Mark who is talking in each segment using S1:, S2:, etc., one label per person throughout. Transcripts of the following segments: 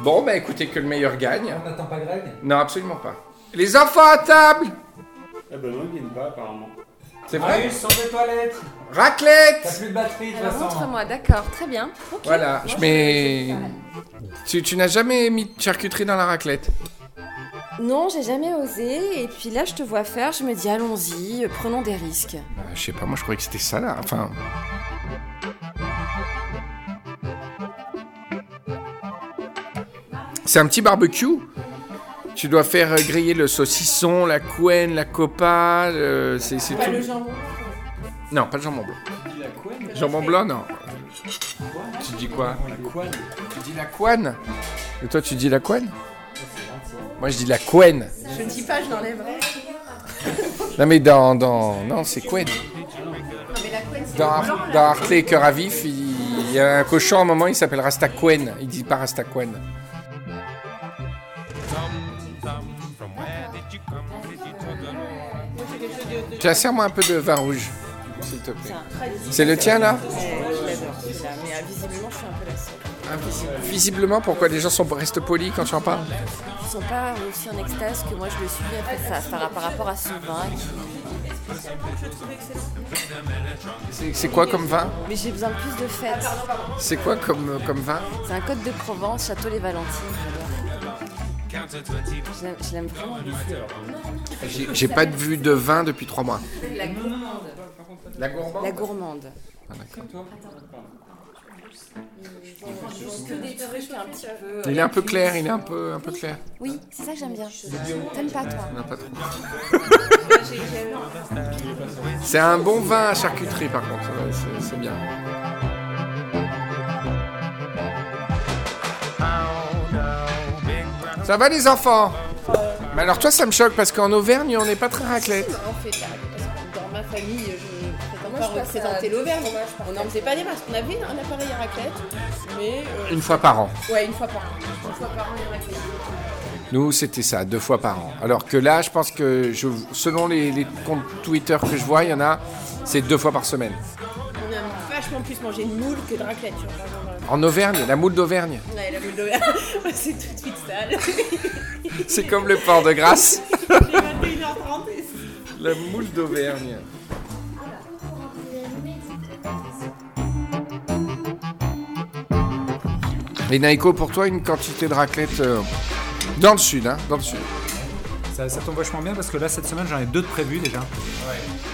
S1: Bon, bah écoutez, que le meilleur gagne.
S2: On n'attend pas Greg?
S1: Non, absolument pas. Les enfants à table
S3: Eh ben non, ils viennent pas apparemment.
S1: C'est vrai?
S2: Marius, sors des toilettes T'as
S1: Raclette
S2: plus de batterie de toute
S4: Alors
S2: façon.
S4: montre-moi, d'accord, très bien. Ok.
S1: Voilà, je mets... Tu, tu n'as jamais mis de charcuterie dans la raclette?
S4: Non, j'ai jamais osé. Et puis là, je te vois faire, je me dis allons-y, euh, prenons des risques.
S1: Je sais pas, moi je croyais que c'était ça là. Enfin... C'est un petit barbecue. Tu dois faire euh, griller le saucisson, la couenne, la copa, le- c'est tout.
S4: jambon.
S1: Non, pas le jambon blanc.
S2: Tu dis la couenne
S1: Jambon blanc, non. Tu dis quoi
S2: La couenne
S1: Tu dis la couenne Et toi, tu dis la couenne Moi, je dis la couenne.
S4: Je ne dis pas, je l'enlèverai.
S1: Non, mais dans. dans... Non, c'est couenne. Dans, Ar- et Cœur à vif, il y a un cochon à un moment, il s'appelle Rastacouen. Il dit pas Rastacouen. Tiens, serre-moi un peu de vin rouge, s'il te plaît. C'est le tien, là?
S4: Je l'adore. Mais euh, visiblement, je suis un peu.
S1: Visiblement, pourquoi les gens sont, restent polis quand tu en parles
S4: Ils sont pas aussi en extase que moi je le suis après ça, par, par rapport à ce vin. qui-
S1: C'est quoi comme vin
S4: Mais j'ai besoin de plus de fêtes.
S1: C'est quoi comme, comme vin
S4: C'est un code de Provence, Château les Valentines. Je l'aime- vraiment.
S1: J'ai- pas de vue de vin depuis trois mois.
S4: La gourmande.
S1: La gourmande
S4: La gourmande.
S1: Ah, d'accord.
S4: Que des trucs un petit peu.
S1: Il est un peu clair, il est un peu, un peu clair.
S4: Oui, c'est ça que j'aime bien. T'aimes pas toi
S1: Non, pas trop. C'est un bon vin à charcuterie par contre, c'est bien. Ça va les enfants? Mais alors toi ça me choque parce qu'en Auvergne on n'est pas très raclette.
S5: Famille, je ne pas représenter l'Auvergne. On n'en faisait pas des masses. On avait un appareil à raclette, mais euh,
S1: Une fois par an.
S5: ouais, une fois par an. Une fois par an, les raclettes.
S1: Nous c'était ça, deux fois par an. Alors que là je pense que je, selon les, les comptes Twitter que je vois, il y en a, c'est deux fois par semaine.
S5: On a vachement plus mangé de moule que de raclette.
S1: En Auvergne, la moule d'Auvergne.
S5: Ouais, la moule d'Auvergne, c'est tout de suite sale.
S1: C'est comme le port de Grasse.
S5: Les 21h30 et
S1: La moule d'Auvergne. Et Naiko, pour toi, une quantité de raclette euh, dans le sud, hein, dans le sud.
S2: Ça, ça tombe vachement bien parce que là, cette semaine, j'en ai deux de prévus déjà.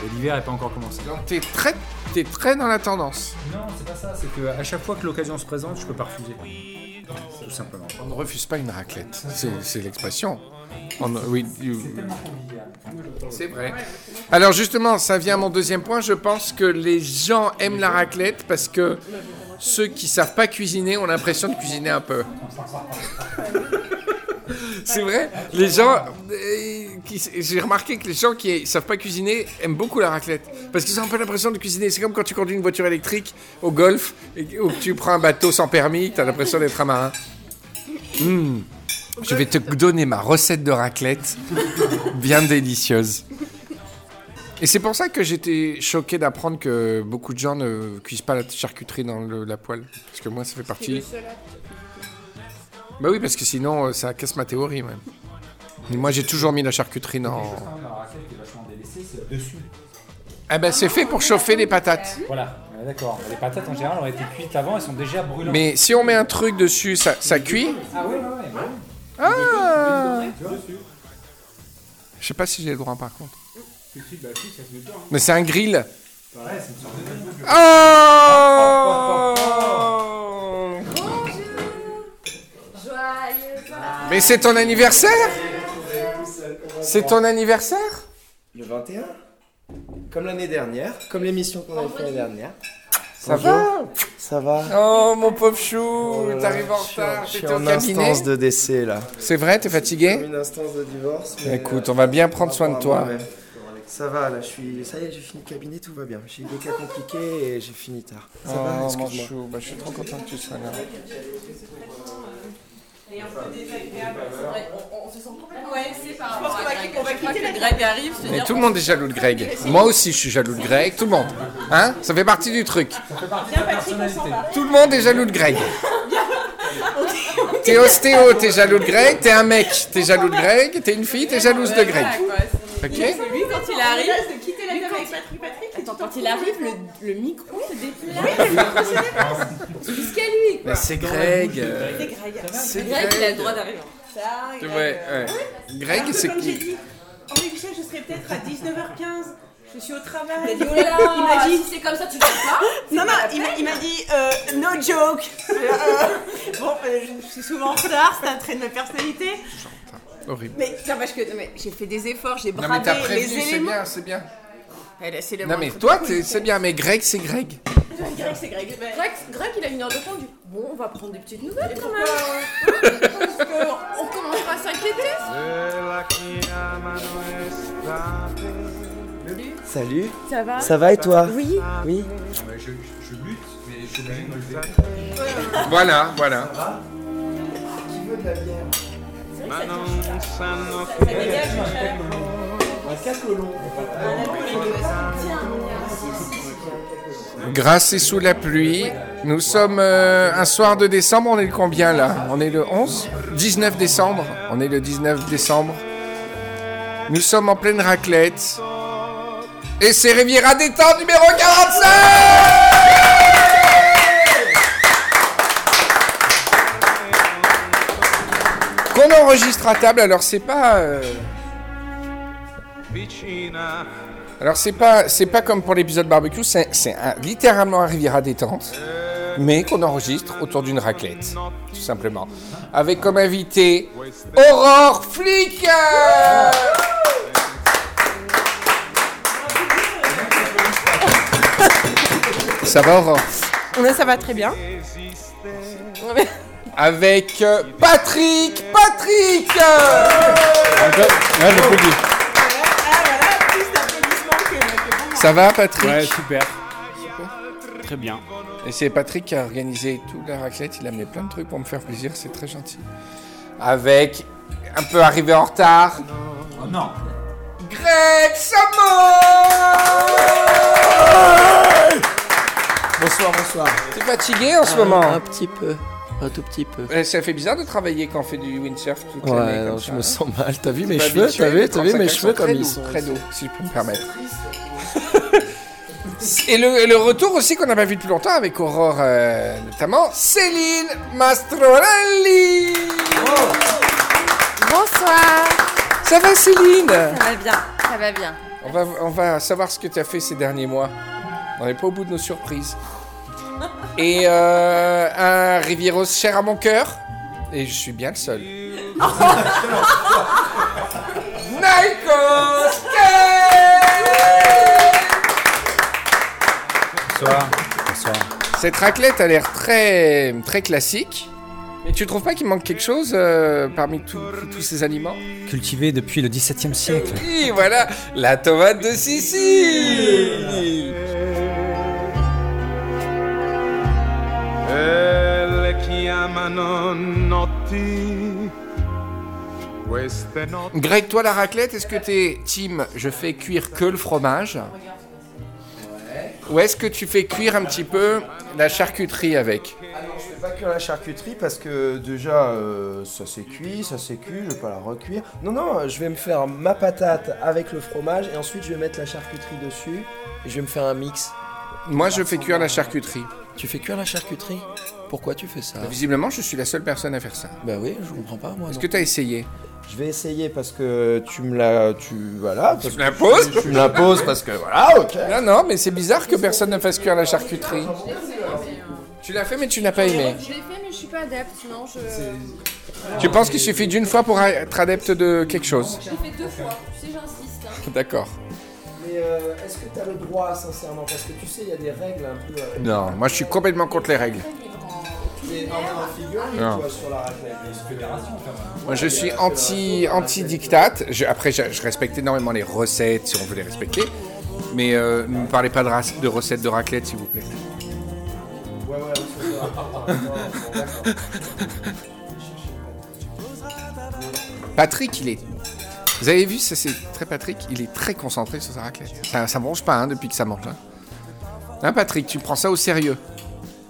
S2: Et l'hiver n'est pas encore commencé.
S1: Donc t'es très, t'es très dans la tendance.
S2: Non, c'est pas ça. C'est qu'à chaque fois que l'occasion se présente, je peux pas refuser. Tout simplement.
S1: On ne refuse pas une raclette. C'est, l'expression. On- oui, c'est vrai. Alors justement, ça vient à mon deuxième point. Je pense que les gens aiment la raclette parce que ceux qui savent pas cuisiner ont l'impression de cuisiner un peu. C'est vrai. Les gens, euh, j'ai remarqué que les gens qui savent pas cuisiner aiment beaucoup la raclette parce qu'ils ont un peu l'impression de cuisiner. C'est comme quand tu conduis une voiture électrique au golf ou que tu prends un bateau sans permis, tu as l'impression d'être un marin. Hmm. Je vais te donner ma recette de raclette, bien délicieuse. Et c'est pour ça que j'étais choqué d'apprendre que beaucoup de gens ne cuisent pas la charcuterie dans le- la poêle. Parce que moi, ça fait partie. Bah oui, parce que sinon, euh, ça casse ma théorie même. Et moi, j'ai toujours mis la charcuterie dans.
S2: La raclette qui est vachement délaissée, c'est le dessus.
S1: Ah ben, c'est fait pour chauffer les patates.
S2: Voilà, d'accord. Les patates en général ont été cuites avant, elles sont déjà brûlantes.
S1: Mais si on met un truc dessus, ça, ça cuit
S2: Ah ouais, ouais, ouais. ouais.
S1: Ah Je sais pas si j'ai le droit par contre. Mais c'est un grill.
S2: Sorte de-
S1: Oh Mais c'est ton anniversaire C'est ton anniversaire
S6: Le 21 Comme l'année dernière, comme l'émission qu'on avait fait l'année dernière.
S1: Ça
S6: Bonjour.
S1: va
S6: Ça va
S1: Oh mon pauvre chou,
S6: Oh
S1: t'arrives en
S6: je suis
S1: retard,
S6: Je suis
S1: t'étais au
S6: en
S1: cabinet.
S6: instance de décès là.
S1: C'est vrai, t'es
S6: Comme
S1: fatigué
S6: une instance de divorce. mais,
S1: Écoute,
S6: euh,
S1: on va bien prendre soin de toi.
S6: moi-même. Ça va là, je suis. Ça y est, j'ai fini le cabinet, tout va bien. J'ai eu des cas compliqués et j'ai fini tard. Ça va,
S1: Oh mon
S6: excuse-moi.
S1: bah, je suis trop content que tu sois là.
S5: Je pense qu'on va, on va quitter la
S4: Greg arrive,
S1: Mais tout le monde est jaloux de Greg. Moi aussi, je suis jaloux de Greg, tout le monde. Hein? Ça fait partie du truc.
S5: Va.
S1: Tout le monde est jaloux de Greg. T'es ostéo, t'es jaloux de Greg. T'es un mec, t'es jaloux de Greg. T'es une fille, t'es jalouse de Greg. Ok?
S5: Arrive, de quitter la table avec Patrick, Patrick.
S4: Attends, quand il arrive, le, le micro se déplace. Jusqu'à lui.
S1: Mais c'est Greg.
S5: C'est Greg.
S1: C'est
S4: Greg, il a le
S1: Greg.
S4: droit d'arriver.
S5: Ça, Greg.
S1: Ouais, ouais. Greg,
S5: Un peu
S1: c'est
S5: comme j'ai
S1: qui
S5: dit. Henri Michel, je serai peut-être à 19h15. Je suis au travail.
S4: Il a dit, oh là là,
S5: Il m'a dit-
S4: si c'est comme ça, tu vas pas.
S5: Non, non, il m'a- il m'a dit euh, no joke. Euh, bon, euh, je, je suis souvent en retard, c'est un trait de ma personnalité.
S1: Horrible.
S5: Mais, non, parce que non, mais j'ai fait des efforts, j'ai
S1: Non mais t'as
S5: les
S1: prévenu, c'est bien, c'est bien.
S5: Eh, c'est le
S1: Non mais toi, t'es- c'est bien, mais Greg, c'est Greg.
S5: Greg, c'est Greg. Ben,
S4: Greg, Greg, il a une heure de conduite. Bon, on va prendre des petites nouvelles quand même.
S5: euh,
S4: Parce qu'on commence pas à s'inquiéter.
S6: Salut.
S4: Ça va
S6: Ça va et toi
S4: Oui.
S6: Oui.
S2: Je, je lutte, mais je suis obligé de me lever.
S1: Voilà, voilà.
S6: Qui veut de la bière?
S1: Grâce et sous la pluie, nous sommes euh, un soir de décembre, on est le combien là? On est le 11 19 décembre, on est le 19 décembre. Nous sommes en pleine raclette. Et c'est Riviera Détente numéro 45 Enregistre à table, alors c'est pas... euh, Alors c'est pas c'est pas comme pour l'épisode barbecue, c'est c'est un- littéralement un Riviera détente, mais qu'on enregistre autour d'une raclette, tout simplement, avec comme invité Aurore Flick. Ça va Aurore?
S5: Ça va très bien.
S1: Avec euh, Patrick Patrick
S5: Ah.
S1: Ça va Patrick?
S3: Ouais, super. Très bien.
S1: Et c'est Patrick qui a organisé toute la raclette. Il a amené plein de trucs pour me faire plaisir. C'est très gentil. Avec un peu arrivé en retard,
S2: Oh non
S1: Greg Samo
S6: Bonsoir, bonsoir.
S1: T'es fatigué en ce moment?
S6: Un petit peu. Un tout petit peu.
S1: Ça fait bizarre de travailler quand on fait du windsurf toute l'année
S6: Ouais,
S1: comme ça,
S6: je me
S1: hein.
S6: sens mal. T'as vu mes cheveux T'as vu, t'as vu mes
S1: 35
S6: cheveux comme
S1: très
S6: ils
S1: doux,
S6: sont
S1: Très doux, si je peux me permettre. Et le, le retour aussi qu'on n'a pas vu depuis longtemps avec Aurore, euh, notamment Céline Mastrorelli
S4: Bonsoir.
S1: Ça va Céline?
S4: Ça va bien. Ça va bien.
S1: On va, on va savoir ce que tu as fait ces derniers mois. On n'est pas au bout de nos surprises. Et euh, un Rivieros cher à mon cœur. Et je suis bien le seul. Nikos
S2: Bonsoir. Bonsoir.
S1: Cette raclette a l'air très, très classique. Mais tu trouves pas qu'il manque quelque chose euh, parmi tous tous ces aliments?
S2: Cultivé depuis le XVIIe siècle.
S1: Oui, voilà, la tomate de Sicile
S7: chiamano notti
S1: Greg, toi la raclette, est-ce que t'es team je fais cuire que le fromage? Ou est-ce que tu fais cuire un petit peu la charcuterie avec?
S6: Ah non, je fais pas que la charcuterie parce que déjà euh, ça s'est cuit, ça s'est cuit, je vais pas la recuire. Non, non, je vais me faire ma patate avec le fromage et ensuite je vais mettre la charcuterie dessus et je vais me faire un mix.
S1: Moi je fais cuire la charcuterie.
S6: Tu fais cuire la charcuterie Pourquoi tu fais ça
S1: Visiblement, je suis la seule personne à faire ça.
S6: Bah oui, je comprends pas moi.
S1: Est-ce
S6: non.
S1: que t'as essayé?
S6: Je vais essayer parce que tu me l'as. Tu. Voilà. parce
S1: me
S6: que
S1: l'imposes
S6: Tu, tu me l'imposes parce que voilà, ok.
S1: Non, non, mais c'est bizarre que personne ne fasse cuire la charcuterie. Tu l'as fait, mais tu n'as pas aimé.
S4: Je l'ai fait, mais je suis pas adepte. Non, je.
S1: Tu penses qu'il suffit d'une fois pour être adepte de quelque chose?
S4: Je l'ai fait deux fois. Tu sais, j'insiste. hein.
S1: D'accord.
S6: Euh, est-ce que tu as le droit, sincèrement? Parce que tu sais, il y a des règles un peu. euh,
S1: Non, moi je suis complètement contre les règles.
S6: des en figure,
S1: Non.
S6: toi, sur la raclette.
S1: Moi, je suis anti anti dictat. après, je, je respecte énormément les recettes si on veut les respecter, mais euh, ne me parlez pas de, recettes de raclette, s'il vous plaît.
S6: Ouais, ouais.
S1: Patrick, il est. Vous avez vu, ça c'est très Patrick. Il est très concentré sur sa raclette. Ça, ça mange pas hein, depuis que ça mange. hein. Hein, Patrick, tu prends ça au sérieux?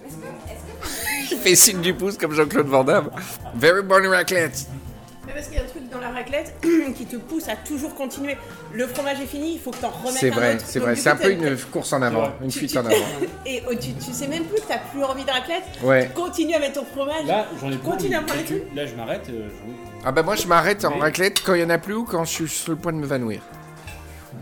S1: Il fait signe du pouce comme Jean-Claude Van Damme. Very bonne raclette.
S5: Mais parce qu'il y a un truc dans la raclette qui te pousse à toujours continuer. Le fromage est fini, il faut que t'en remettes
S1: C'est vrai, c'est vrai. C'est un peu une course en avant, une
S5: tu-
S1: fuite
S5: tu-
S1: en avant.
S5: Et oh, tu, tu sais même plus que t'as plus envie de raclette.
S1: Ouais.
S5: Continue à mettre ton fromage.
S3: Là, j'en ai
S5: Continue à prendre les trucs.
S3: Là, je m'arrête. euh,
S1: Ah bah moi je m'arrête en raclette quand il y en a plus ou quand je suis sur le point de m'évanouir.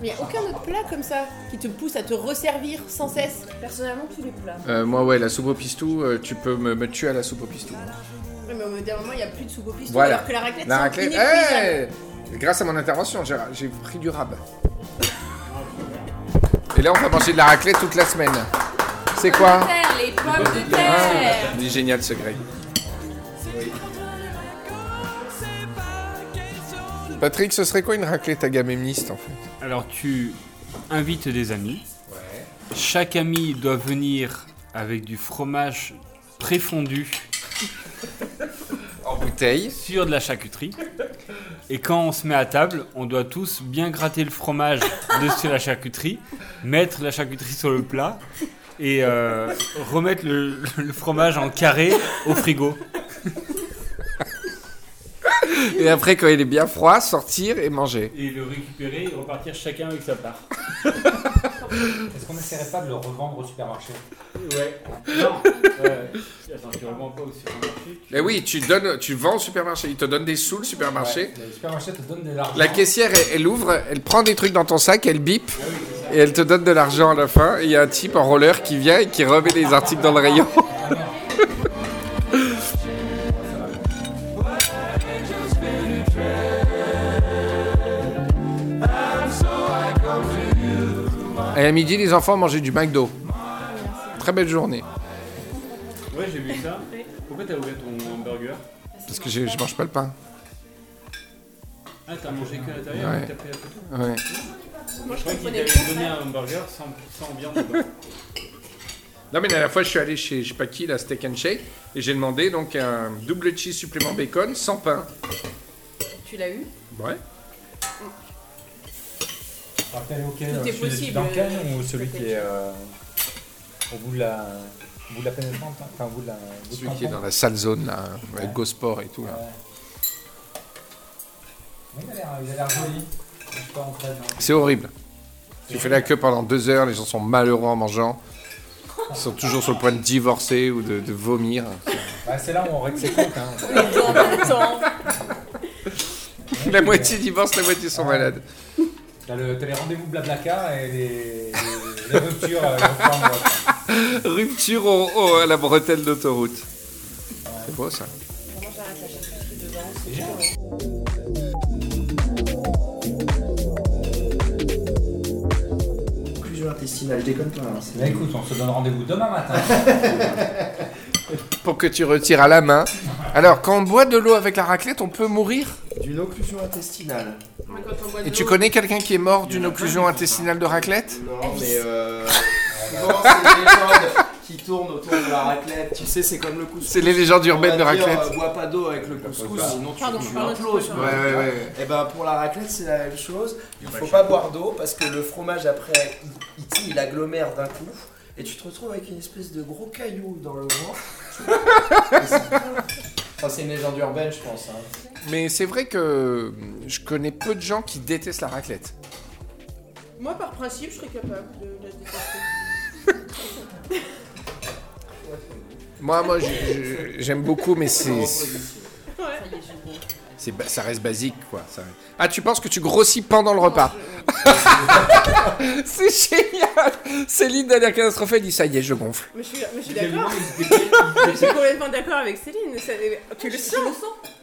S5: Mais il n'y a aucun autre plat comme ça qui te pousse à te resservir sans cesse.
S4: Personnellement, tous les plats.
S1: Euh, moi ouais, la soupe au pistou, euh, tu peux me, me tuer à la soupe au pistou.
S5: Mais au bout d'un moment, il n'y a plus de soupe au pistou.
S1: Voilà.
S5: Alors que la raclette,
S1: La
S5: c'est
S1: raclette,
S5: inépuisable.
S1: hey grâce à mon intervention, j'ai j'ai pris du rab. Et là on va manger de la raclette toute la semaine. C'est quoi?
S4: Terre, les pommes de
S1: Ah,
S4: terre.
S1: Il est génial ce Greg. Patrick, ce serait quoi une raclette agamemniste en fait?
S3: Alors, tu invites des amis. Chaque ami doit venir avec du fromage préfondu
S1: En bouteille.
S3: sur de la charcuterie. Et quand on se met à table, on doit tous bien gratter le fromage dessus la charcuterie, mettre la charcuterie sur le plat et euh, remettre le, le fromage en carré au frigo.
S1: Et après quand il est bien froid, sortir et manger.
S3: Et le récupérer et repartir chacun avec sa part.
S2: Est-ce qu'on essaierait pas de le revendre au supermarché
S3: Ouais. Non. Ouais. Attends, tu revends pas au supermarché tu-
S1: Mais oui, tu donnes, tu vends au supermarché, il te donne des sous le supermarché.
S2: Le supermarché te donne de l'argent.
S1: La caissière, elle, elle ouvre, elle prend des trucs dans ton sac, elle bip, et elle te donne de l'argent à la fin. Et il y a un type en roller qui vient et qui remet les articles dans le rayon. Et à midi, les enfants mangeaient du McDo. Très belle journée.
S3: Ouais, j'ai vu ça. Pourquoi t'as ouvert ton hamburger?
S1: Parce que je, je mange pas le pain.
S3: Ah, t'as mangé que à l'intérieur
S1: Ouais.
S3: et t'as pris la photo
S1: Ouais.
S5: Moi,
S3: Je
S5: je
S3: crois qu'il t'avait donné un hamburger sans, sans viande.
S1: Non mais la dernière fois je suis allé chez je sais pas qui la Steak and Shake et j'ai demandé donc un double cheese supplément bacon sans pain.
S5: Tu l'as eu?
S1: Ouais.
S2: Rappelle, ok,
S5: Tout
S2: euh,
S5: est
S2: celui
S5: possible.
S2: dans le canne ou celui qui est euh, au bout de la, au bout de la pénétrante, hein, enfin au bout de la. au bout de
S1: Celui qui est dans la sale zone là, avec
S2: Ouais.
S1: Gosport et tout là.
S2: Ouais. Oui, il a l'air- il a l'air joli. Je suis pas rentré dedans.
S1: C'est horrible. Tu fais la queue pendant deux heures, les gens sont malheureux en mangeant. Ils sont toujours sur le point de divorcer ou de, de vomir.
S2: Bah, c'est là où on règle ses comptes. Hein.
S5: en même temps.
S1: La moitié divorce, la moitié sont malades.
S2: T'as, le- t'as les rendez-vous Blablacar et les, les, les ruptures. euh.
S1: Rupture au- au- à la bretelle d'autoroute. C'est beau ça.
S2: Génial.
S6: Occlusion intestinale, je déconne pas. hein,
S2: Bah, écoute, on se donne rendez-vous demain matin.
S1: Pour que tu retires à la main. Alors, quand on boit de l'eau avec la raclette, on peut mourir
S6: D'une occlusion intestinale.
S1: Et tu connais quelqu'un qui est mort d'une occlusion intestinale de raclette
S6: Non, mais euh. souvent, c'est les légendes qui tournent autour de la raclette. Tu sais, c'est comme le couscous.
S1: C'est les légendes urbaines de raclette.
S6: euh, bois pas d'eau avec le couscous, sinon tu,
S5: Pardon,
S6: tu imploses.
S1: Ouais, ouais, ouais.
S6: Et ben pour la raclette, c'est la même chose. Il faut pas boire d'eau parce que le fromage après, il agglomère d'un coup. Et tu te retrouves avec une espèce de gros caillou dans le c'est- Enfin, c'est une légende urbaine, je pense. hein.
S1: Mais c'est vrai que je connais peu de gens qui détestent la raclette.
S5: Moi, par principe, je serais capable de la détester.
S1: Moi, moi, j'aime beaucoup, mais c'est,
S5: Ouais.
S1: C'est, ba- ça reste basique, quoi. ça- Ah, tu penses que tu grossis pendant le repas? C'est génial Céline, dernière catastrophe, elle dit ça y est, je gonfle.
S5: Mais je suis, mais je suis d'accord. Je suis complètement d'accord avec Céline. ça- Tu le sens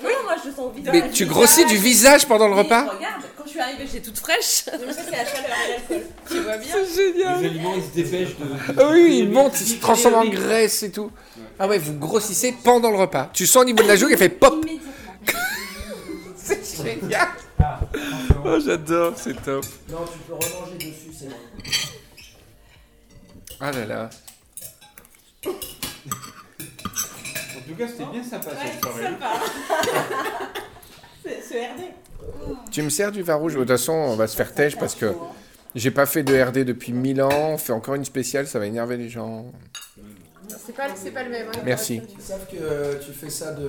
S4: Oui, moi je le sens vite.
S1: Mais tu grossis du visage pendant le
S4: Mais
S1: repas?
S4: Regarde, quand je suis arrivée, j'étais toute fraîche.
S5: Non, mais ça, c'est la chaleur et l'alcool.
S4: Tu vois bien.
S1: C'est génial
S3: Les aliments, ils se dépêchent de. de-
S1: Ah oui, il
S3: de-
S1: monte, il se transforme en graisse et tout. Ah ouais, vous grossissez pendant le repas. Tu sens au niveau de la joue, il fait pop. C'est génial
S2: Ah.
S1: Oh, j'adore, c'est top.
S6: Non, tu peux remanger dessus, c'est bon.
S1: Ah là là.
S3: En tout cas, c'était bien sympa
S5: Ouais,
S3: cette soirée.
S5: sympa. C'est ce RD.
S1: Tu me sers du vin rouge De toute façon, on va se faire têche parce que J'ai pas fait de RD depuis 1000 ans. On fait encore une spéciale, ça va énerver les gens.
S5: C'est pas, c'est pas le même. hein.
S1: Merci.
S6: Ils savent que tu fais ça de,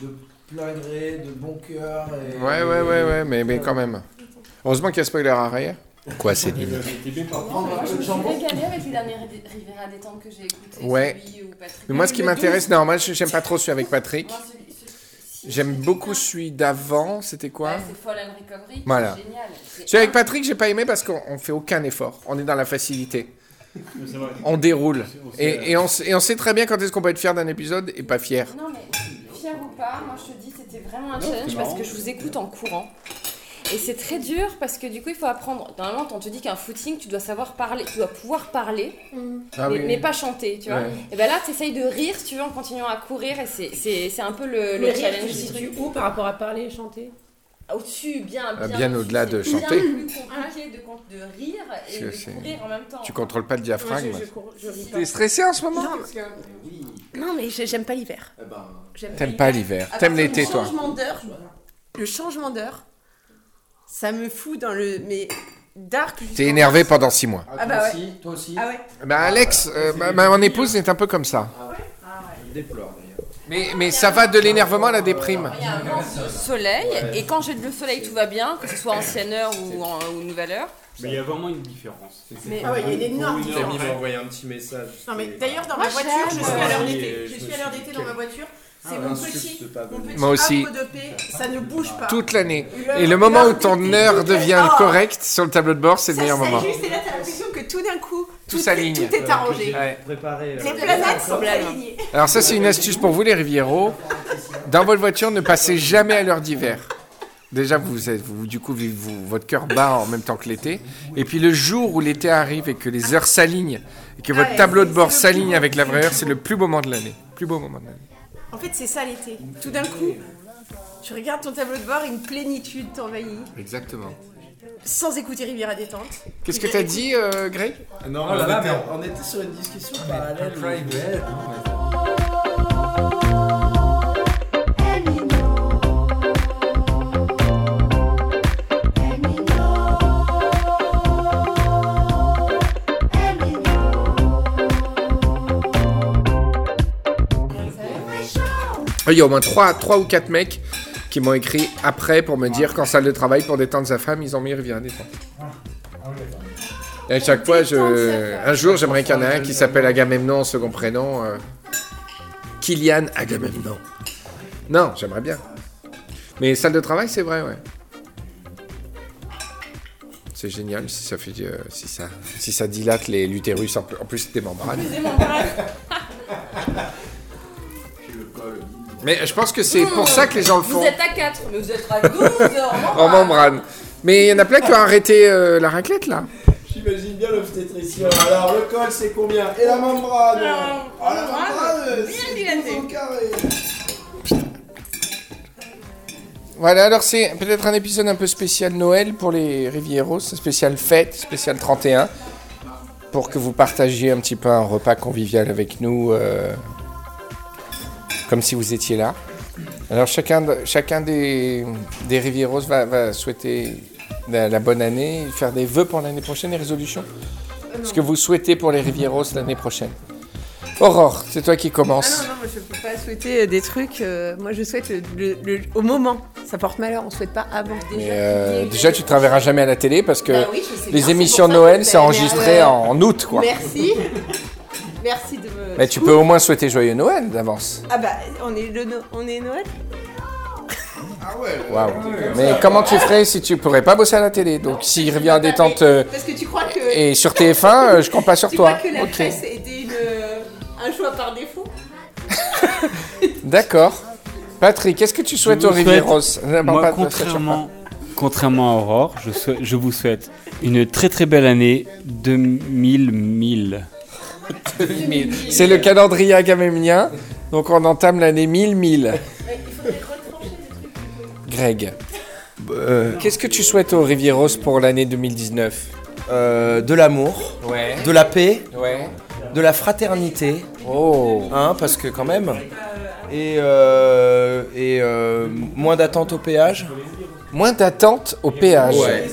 S6: de plein gré, de bon cœur. Et,
S1: Ouais, ouais, ouais, ouais, mais, mais quand même. Heureusement qu'il y a spoiler arrière. Quoi, Céline
S6: Prendre un peu de
S4: Je
S6: jambon.
S4: suis régalée avec les derniers Ri- Riviera détente que j'ai écoutés.
S1: Ouais.
S4: Celui où Patrick-
S1: Mais moi, ce qui m'intéresse,
S4: 12.
S1: non, moi, je- j'aime pas trop celui avec Patrick. J'aime beaucoup celui d'avant. C'était quoi
S4: Ouais, c'est Fall and Recovery.
S1: Voilà.
S4: C'est génial. C'est
S1: Celui avec Patrick, j'ai pas aimé parce qu'on on fait aucun effort. On est dans la facilité. On déroule. Et, et on, s- et on sait très bien quand est-ce qu'on peut être fier d'un épisode et pas fier.
S4: Non, mais pas, moi je te dis, c'était vraiment un challenge parce que je vous écoute en courant. Et c'est très dur parce que du coup, il faut apprendre. Normalement, on te dit qu'un footing, tu dois savoir parler, tu dois pouvoir parler,
S1: Ah
S4: mais,
S1: oui.
S4: mais pas chanter, tu vois.
S1: Ouais.
S4: Et ben là, tu essayes de rire, si tu veux, en continuant à courir, et c'est- c'est c'est un peu le, le
S5: Le rire,
S4: challenge
S5: tu où par rapport à parler et chanter?
S4: Au-dessus, bien,
S1: Ah,
S4: bien.
S1: bien au-delà de chanter.
S4: bien plus compliqué de, de rire et de courir en même temps.
S1: Tu contrôles pas le diaphragme. T'es stressé en ce moment
S5: Non, non, mais j'ai- j'aime pas l'hiver.
S6: Eh ben,
S1: T'aimes pas l'hiver. T'aimes l'été, toi.
S5: le changement d'heure, ça me fout dans le. Mais
S1: T'es énervé pendant 6 mois.
S6: ah,
S5: Ah
S6: toi
S5: bah ouais.
S6: toi aussi.
S5: Ah ouais
S1: Bah Alex, euh, ma, ma- mon épouse est un peu comme ça.
S6: Je déplore.
S1: Mais, mais ça va de l'énervement à la déprime.
S4: Il y a un grand soleil, et quand j'ai le soleil, tout va bien, que ce soit ancienne heure ou, en, ou nouvelle heure.
S3: Mais il y a vraiment une différence.
S5: Mais ah ouais, il y a une énorme différence.
S6: Camille m'a envoyé un petit message.
S5: Non mais d'ailleurs dans ma voiture, je suis à l'heure d'été.
S6: je
S5: suis à l'heure d'été dans ma voiture. C'est
S6: Ah,
S5: mon petit, mon petit
S1: Moi aussi.
S5: havre de paix. Ça ne bouge pas.
S1: Toute l'année. Et le moment où ton heure devient
S5: Oh
S1: correcte sur le tableau de bord, c'est le meilleur moment.
S5: s'ajuste et là t'as l'impression que tout d'un coup
S1: Tout s'aligne.
S5: Tout est arrangé.
S1: Ouais.
S6: Préparé.
S5: Les planètes sont alignées.
S1: Alors ça, c'est une astuce pour vous, les Rivieros. Dans votre voiture, ne passez jamais à l'heure d'hiver. Déjà, vous, êtes, vous du coup, vous- vous- votre cœur bat en même temps que l'été. Et puis le jour où l'été arrive et que les heures s'alignent et que votre
S5: ouais,
S1: tableau de bord s'aligne avec la vraie heure, c'est le plus beau moment de l'année. Plus beau moment de l'année.
S5: En fait, c'est ça l'été. Tout d'un coup, tu regardes ton tableau de bord et une plénitude t'envahit.
S1: Exactement.
S5: Sans écouter Riviera détente.
S1: Qu'est-ce que t'as dit, euh, Greg?
S6: Non,
S2: Oh là là,
S6: on, était,
S2: mais-
S6: on était sur une discussion parallèle.
S2: Private.
S1: Il y a au moins 3, ou 4 mecs qui m'ont écrit après pour me dire qu'en salle de travail, pour détendre sa femme, ils ont mis Rivière détente. Et à chaque fois, je... un jour, j'aimerais qu'il y en ait un qui s'appelle Agamemnon, second prénom. euh, Kylian Agamemnon. Non, j'aimerais bien. Mais salle de travail, c'est vrai, ouais. C'est génial si ça fait, euh, si ça, si ça dilate les l'utérus en, plus- en plus des membranes. Mais je pense que c'est pour ça que les gens le font
S4: Vous êtes à 4, mais vous êtes à 12 heures.
S1: en membrane. Mais il y en a plein qui ont arrêté euh, la raclette là.
S6: J'imagine bien l'obstétricien. Alors, le col, c'est combien? Et la membrane? Ah, la membrane c'est
S5: dilaté.
S6: 12 au carré.
S1: Voilà, alors c'est peut-être un épisode un peu spécial Noël pour les Rivieros, spécial fête, spécial 31, pour que vous partagiez un petit peu un repas convivial avec nous, euh, comme si vous étiez là. Alors chacun, chacun des, des Rivieros va, va souhaiter la, la bonne année, faire des vœux pour l'année prochaine, des résolutions. Ce que vous souhaitez pour les Rivieros l'année prochaine. Aurore, c'est toi qui
S5: Ah
S1: commence.
S5: non, non, moi je peux pas souhaiter euh, des trucs. euh, moi je souhaite le, le- le- au moment. Ça porte malheur, on souhaite pas avant.
S1: Euh, déjà, tu ne travailleras jamais à la télé parce que
S5: Bah oui, bien,
S1: les émissions de Noël, c'est enregistré
S5: euh,
S1: en août, quoi.
S5: Merci. Merci de.
S1: Mais tu peux au moins souhaiter joyeux Noël d'avance.
S5: Ah bah on est, le No- on est Noël
S1: Waouh. Mais comment tu ferais si tu pourrais pas bosser à la télé? Donc, s'il revient à détente euh,
S5: Parce que tu crois que.
S1: et sur TF1, euh, je compte pas sur
S5: tu
S1: toi.
S5: crois que la
S1: Ok.
S5: presse était une, euh, un choix par défaut?
S1: D'accord. Patrick, qu'est-ce que tu souhaites aux Rivieros
S3: Moi,
S1: pas-
S3: contrairement, contrairement à Aurore, je, souhaite- je vous souhaite une très très belle année 2000
S1: 1000. C'est le calendrier agamémnien, donc on entame l'année 1000-1000. Greg,
S6: Euh,
S1: qu'est-ce que tu souhaites aux Rivieros pour l'année 2019
S6: euh, de l'amour,
S1: Ouais.
S6: de la paix,
S1: Ouais.
S6: de la fraternité,
S1: Oh.
S6: hein, parce que quand même. Et, euh, et euh, moins d'attente au péage.
S1: Moins d'attente au péage.
S6: Ouais.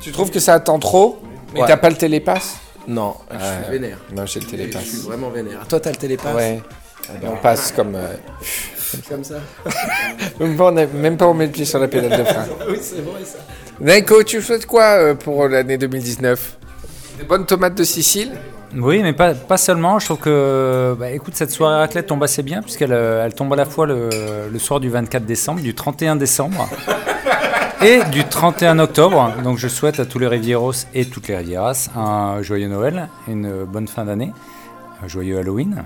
S1: Tu trouves que ça attend trop? Mais t'as pas le télépasse
S6: Non, je
S1: Ouais.
S6: suis vénère.
S1: Non, j'ai le
S6: Je suis vraiment vénère. Toi, t'as le télépasse
S1: Ouais. On passe comme. euh,
S6: Comme ça
S1: Même pas, on a- même pas on met le pied sur la pédale de frein.
S6: Oui, c'est vrai ça.
S1: Nico, tu souhaites quoi euh, pour l'année 2019 Des bonnes tomates de Sicile?
S2: Oui, mais pas, pas seulement. Je trouve que, bah, écoute, cette soirée raclette tombe assez bien, puisqu'elle euh, elle tombe à la fois le, le soir du 24 décembre, du 31 décembre et du 31 octobre. Donc, je souhaite à tous les Rivieros et toutes les Rivieras un joyeux Noël, une bonne fin d'année, un joyeux Halloween.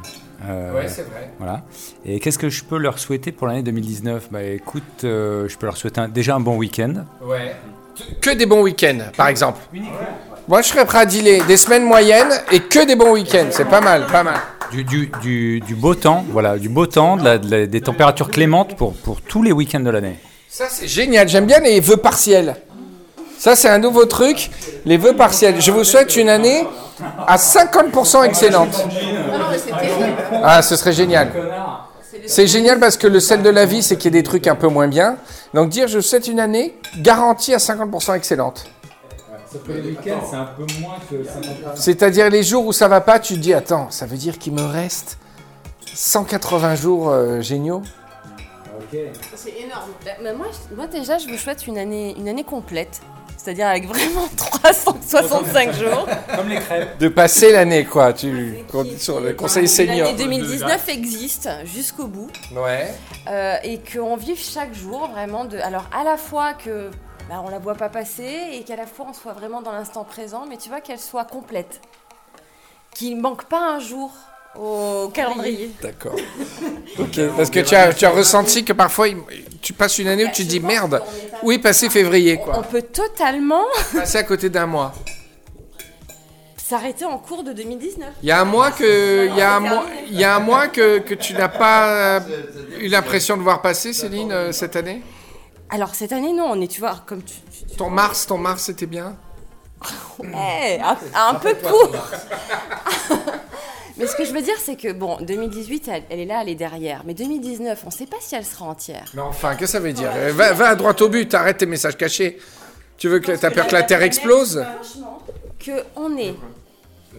S2: Euh,
S1: c'est vrai.
S2: Voilà. Et qu'est-ce que je peux leur souhaiter pour l'année 2019 Bah écoute, euh, je peux leur souhaiter un- déjà un bon week-end.
S1: Ouais. Que des bons week-ends, par exemple. Moi, je serais prêt à dealer des semaines moyennes et que des bons week-ends. C'est pas mal, pas mal.
S2: Du, du, du, du beau temps, voilà, du beau temps, de la- de la- des températures clémentes pour, pour tous les week-ends de l'année.
S1: Ça, c'est génial. J'aime bien les vœux partiels. Ça, c'est un nouveau truc. Les vœux partiels. Je vous souhaite une année à 50% excellente. Ah, ce serait génial. C'est génial parce que le sel de la vie, c'est qu'il y a des trucs un peu moins bien. Donc dire je souhaite une année garantie à 50% excellente. C'est-à-dire les jours où ça va pas, tu te dis attends, ça veut dire qu'il me reste 180 jours euh, géniaux.
S5: C'est énorme.
S4: Bah, bah, moi, déjà, je vous souhaite une année, une année complète. C'est-à-dire avec vraiment 365 jours.
S2: Comme les crêpes.
S1: De passer l'année quoi, tu sur le conseil senior.
S4: L'année 2019 existe jusqu'au bout.
S1: Ouais.
S4: Euh, et qu'on vive chaque jour vraiment de. Alors à la fois que bah, on la voit pas passer et qu'à la fois on soit vraiment dans l'instant présent, mais tu vois qu'elle soit complète, qu'il ne manque pas un jour au calendrier.
S1: D'accord. Ok. Parce que tu as, tu as ressenti que parfois tu passes une année où tu te dis merde, où est passé février
S4: On
S1: quoi.
S4: peut totalement
S1: Passer à côté d'un mois.
S4: s'arrêter en cours de 2019.
S1: Il y a un mois que, il y a un mois, il y a un mois que, que tu n'as pas euh, eu l'impression de voir passer, Céline, euh, cette année?
S4: Alors cette année non, on est tu vois comme tu. tu- tu-
S1: Ton mars, ton mars, c'était bien?
S4: Eh, un, un peu court. Mais ce que je veux dire, c'est que bon, 2018, elle, elle est là, elle est derrière. Mais 2019, on ne sait pas si elle sera entière.
S1: Mais enfin, qu'est-ce que ça veut dire va, va à droite au but, arrête tes messages cachés. Tu veux que t'as peur que la Terre explose
S4: Franchement, que on est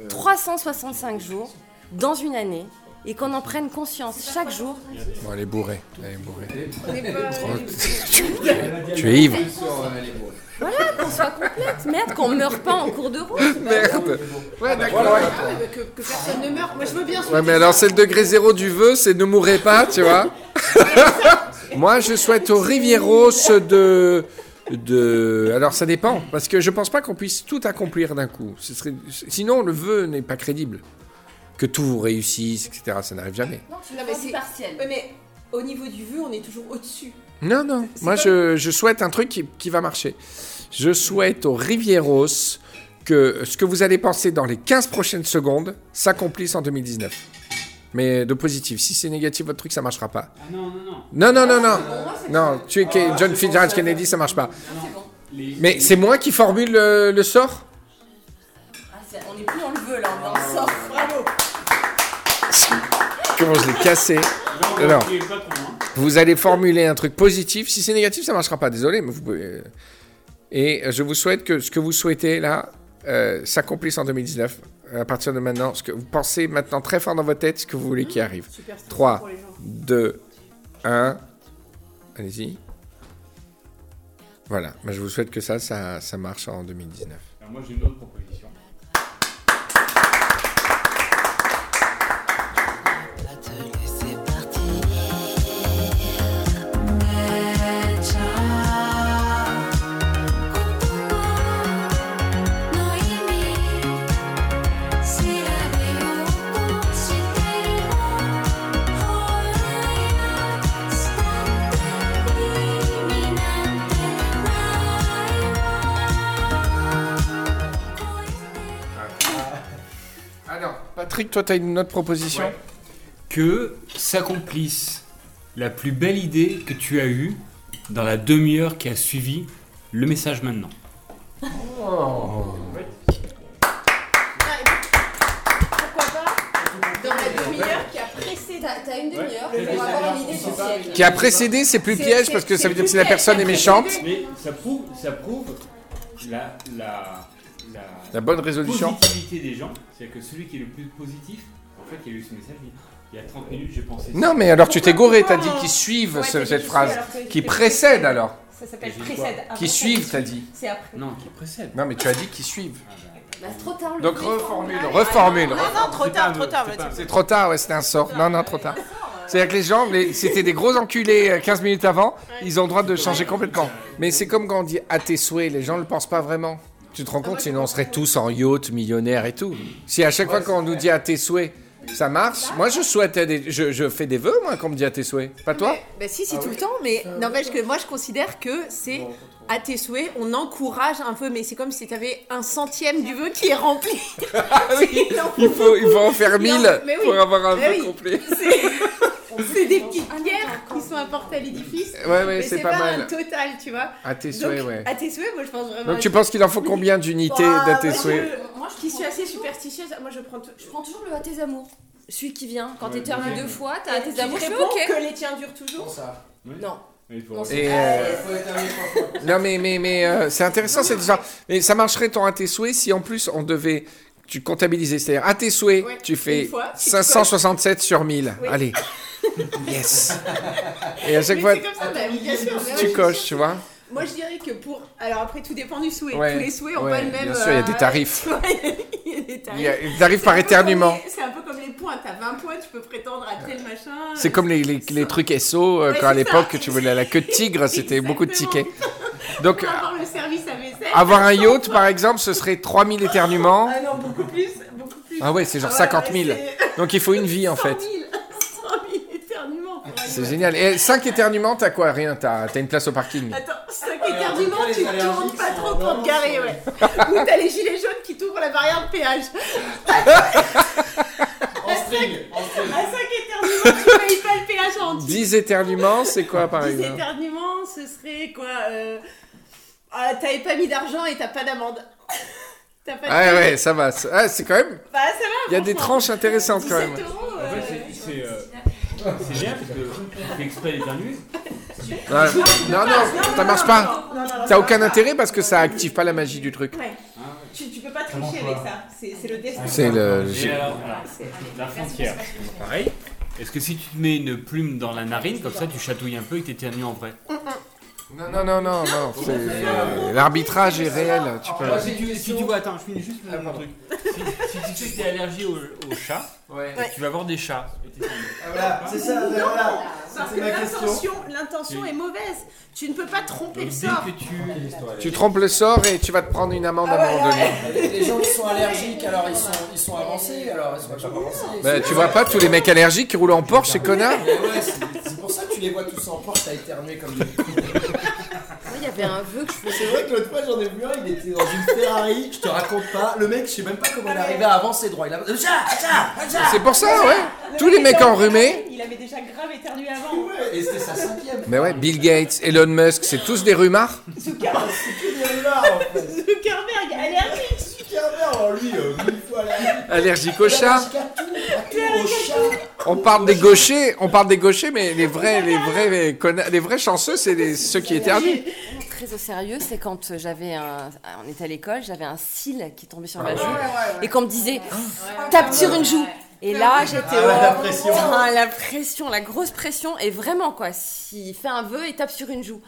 S4: 365 jours dans une année et qu'on en prenne conscience chaque jour.
S1: Bon, elle est bourrée. Elle est bourrée. tu es ivre.
S4: Voilà, qu'on soit complète. Merde, qu'on meure pas en cours de route.
S1: Merde. Ouais, d'accord.
S5: Ah, que, que personne ne meurt. Moi, je veux bien
S1: Ouais, mais alors c'est le degré zéro du vœu, c'est ne mourrez pas, tu vois. Moi, je souhaite aux Rivieros de, de. Alors, ça dépend, parce que je pense pas qu'on puisse tout accomplir d'un coup. Ce serait... Sinon, le vœu n'est pas crédible. Que tout vous réussisse, etc. Ça n'arrive jamais.
S5: Non, mais c'est
S4: partiel.
S5: Mais au niveau du vœu, on est toujours au-dessus.
S1: Non, non. Moi, je, je souhaite un truc qui, qui va marcher. Je souhaite aux Rivieros que ce que vous allez penser dans les 15 prochaines secondes s'accomplisse en 2019. Mais de positif. Si c'est négatif, votre truc, ça marchera pas.
S3: non, non, non.
S1: Non, non, non, non. Non, tu es Ke- John Fitzgerald Kennedy, ça marche pas. Mais c'est moi qui formule le, le sort
S4: on n'est plus dans le vœu là, on est dans le sort. Bravo.
S1: Comment je l'ai cassé Non. Vous allez formuler un truc positif. Si c'est négatif, ça marchera pas. Désolé, mais vous pouvez. Et je vous souhaite que ce que vous souhaitez là euh, s'accomplisse en 2019. À partir de maintenant, ce que vous pensez maintenant très fort dans votre tête, ce que vous voulez qui arrive. 3, 2, 1. Allez-y. Voilà. Mais je vous souhaite que ça, ça, ça marche en 2019.
S3: Alors moi j'ai une autre proposition.
S1: Patrick, toi, tu as une autre proposition
S3: Ouais. Que s'accomplisse la plus belle idée que tu as eue dans la demi-heure qui a suivi le message maintenant.
S5: Pourquoi pas Dans la demi-heure qui a précédé.
S4: T'as une demi-heure
S3: Ouais.
S4: pour avoir une idée.
S1: Qui a précédé, c'est plus piège parce que ça veut dire que si la personne est méchante.
S3: Mais ça prouve, ça prouve la, la, la,
S1: La bonne résolution.
S3: positivité des gens. C'est-à-dire que celui qui est le plus positif, en fait, il a eu ce message, il y a 30 minutes, j'ai pensé.
S1: Non, mais alors tu t'es gouré, t'as dit qu'ils suivent
S5: Ouais,
S1: ce- cette phrase. Qui précède alors.
S5: Ça s'appelle précède.
S1: Qui suivent, t'as dit.
S5: C'est après.
S3: Non, qui précède.
S1: Non, mais tu as dit qu'ils suivent.
S4: Bah, c'est trop tard. le
S1: Donc reformule, reformule.
S5: Non, non, trop
S3: C'est
S5: tard, trop tard.
S3: c'est
S1: trop tard, ouais, c'était un sort. Non, non, trop tard. C'est-à-dire que les gens, les- c'était des gros enculés euh, 15 minutes avant, ils ont le droit de changer complètement. Mais c'est comme quand on dit à tes souhaits, les gens ne le pensent pas vraiment. Tu te rends compte, sinon on serait tous en yacht, millionnaires et tout. Si à chaque fois qu'on nous dit à tes souhaits, ça marche, moi je souhaite des, je, je fais des vœux, moi, qu'on me dit à tes souhaits. Pas toi
S5: Mais- Bah si, si, tout le temps, mais n'empêche que moi je considère que c'est à tes souhaits, on encourage un peu, mais c'est comme si tu avais un centième du vœu qui est rempli.
S1: Ah oui,
S5: Il
S1: faut, il faut en faire
S5: Non,
S1: 1000
S5: mais oui.
S1: pour avoir un vœu
S5: oui.
S1: complet.
S5: C'est des petites pierres qui sont apportées à l'édifice.
S1: Ouais, ouais,
S5: mais
S1: c'est
S5: c'est
S1: pas
S5: pas,
S1: mal.
S5: un total, tu vois.
S1: À tes souhaits, ouais.
S5: à tes souhaits, moi je pense vraiment.
S1: Donc tu penses qu'il en faut combien d'unités
S5: Ah,
S1: d'à tes souhaits
S5: Moi je qui suis assez superstitieuse, moi je prends.
S4: Je prends toujours le à tes amours. Celui qui vient. Quand
S3: Ouais,
S4: t'éternues
S3: ouais.
S4: deux fois, t'as à tes amours. Ok.
S5: que les tiens durent toujours
S6: ça.
S5: Non.
S3: Il faut-
S4: Non, c'est-
S1: Et, euh. Non, mais, mais, mais euh, c'est intéressant cette histoire. Mais ça marcherait ton à tes souhaits si en plus on devait. Tu comptabilisais, c'est-à-dire à tes souhaits,
S5: Ouais,
S1: tu fais
S5: une fois, tu
S1: 567 sur 1000.
S5: Oui.
S1: Allez. Yes. Et à chaque
S5: Mais
S1: fois,
S5: comme ça,
S1: tu coches, tu vois.
S5: Moi je dirais que pour. Alors après tout dépend du souhait.
S1: Ouais.
S5: Tous les souhaits ont
S1: Ouais,
S5: pas le même.
S1: bien sûr, il y a des
S5: euh,
S1: tarifs.
S5: Il y a des
S1: Il
S5: tarifs.
S1: y a- par
S5: un peu comme
S1: éternuement.
S5: C'est un peu comme les points. T'as 20 points, tu peux prétendre à tel machin.
S1: C'est comme les, les, les trucs SO, euh,
S5: Ouais,
S1: quand à l'époque tu voulais la queue de tigre, c'était beaucoup de tickets. Donc,
S5: avoir le service à vaisselle.
S1: avoir un yacht par exemple, ce serait 3000 éternuements.
S5: Ah non, beaucoup plus. Beaucoup plus.
S1: Ah ouais, c'est genre
S5: Ah ouais,
S1: 50 000.
S5: ouais, c'est
S1: Donc il faut une vie en
S5: 100
S1: fait.
S5: 000. 100 000 éternuements. pour
S1: C'est
S5: aller-
S1: génial. Et 5 éternuements, t'as quoi? Rien, t'as t'as une place au parking.
S5: Attends, 5 éternuements, tu tournes
S6: allergiques
S5: pas trop pour te garer, ouais. Ou t'as les gilets jaunes qui t'ouvrent la barrière de péage.
S6: En string, en string.
S5: À 5 éternuements, tu payes pas le péage en entier.
S1: 10 éternuements, c'est quoi par
S5: 10
S1: exemple
S5: éternuements, ce serait quoi euh... ah, T'avais pas mis d'argent et t'as pas d'amende. T'as pas de
S1: Ah ouais, ça va. C'est ah, c'est quand même.
S5: Bah ça va.
S1: Il y a des tranches intéressantes quand
S5: 17
S1: même.
S5: euros.
S3: En
S5: euh,
S3: fait, c'est- c'est euh, c'est bien parce que tu fais exprès d'éternuer.
S1: Ouais. Non, non, ça marche pas.
S5: Non, non, non,
S1: T'as
S5: ça
S1: aucun intérêt parce que ça active pas la magie du truc.
S5: Ouais. Tu, tu peux pas tricher avec ça. C'est c'est le destin.
S1: C'est le.
S3: Et alors, voilà, la frontière, pareil. Est-ce que si tu te mets une plume dans la narine, comme ça tu chatouilles un peu et t'éternues en vrai
S1: Non, non, non, non, non. c'est- euh, L'arbitrage est réel. Tu peux.
S3: Si, tu, si tu vois, attends, je finis juste mon truc. Si, si tu sais que t'es allergique aux, aux chats,
S1: Ouais.
S3: tu vas avoir des chats.
S6: Ah, voilà, c'est ça, voilà.
S5: Parce que l'intention, l'intention est mauvaise. Tu ne peux pas tromper
S3: Donc
S5: le sort.
S3: que tu...
S1: Tu trompes le sort et tu vas te prendre une amende à un moment donné.
S6: Les, les gens qui sont allergiques, alors ils sont, ils sont avancés, alors ils sont pas avancés.
S1: Bah, tu vois pas tous les mecs allergiques qui roulent en Porsche, ces connards
S6: ouais, c'est pour ça que tu les vois tous en Porsche à éternuer comme des
S4: il y avait un vœu que je faisais.
S6: C'est vrai que l'autre fois j'en ai vu un, il était dans une Ferrari, je te raconte pas, le mec je sais même pas comment il est arrivé à avancer droit, il a... Tcha.
S1: C'est pour ça, ouais. Tous les mecs enrhumés.
S5: Il avait déjà grave éternué avant.
S6: Ouais, et c'était sa cinquième.
S1: Mais ouais, Bill Gates, Elon Musk, c'est tous des rumards.
S5: Zuckerberg,
S6: Il est là en fait.
S5: Zuckerberg, allergique.
S6: Zuckerberg, alors lui, euh, mille fois allergique.
S1: Allergiques aux chats.
S6: Allergique à tout, à tout, au chat.
S1: On parle des gauchers, on parle des gauchers, mais les vrais, les vrais, conna- les vrais chanceux, c'est les- ceux qui éternuent.
S4: Très au sérieux, c'est quand j'avais un. On était à l'école, j'avais un cil qui tombait sur ma joue. Et qu'on me disait tape sur une joue. Et là, j'étais.
S6: Ah ouais, la pression.
S4: putain, la pression, la grosse pression. Et vraiment, quoi, s'il fait un vœu, il tape sur une joue.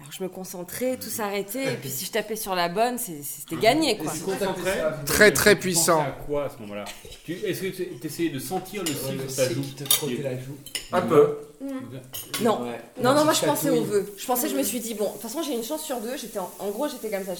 S4: Alors je me concentrais, tout s'arrêtait. Et puis si je tapais sur la bonne, c'était gagné, quoi.
S1: Très très
S3: Tu
S1: puissant.
S3: à quoi à ce moment-là Tu- Est-ce que tu essayais de sentir le cil sur ta joue
S6: qui te frottait la joue.
S1: Un peu.
S4: Non.
S6: Ouais.
S4: Non, non, moi je pensais au vœu. Je pensais, je me suis dit, bon, de toute façon j'ai une chance sur deux. J'étais en, en gros, j'étais comme ça.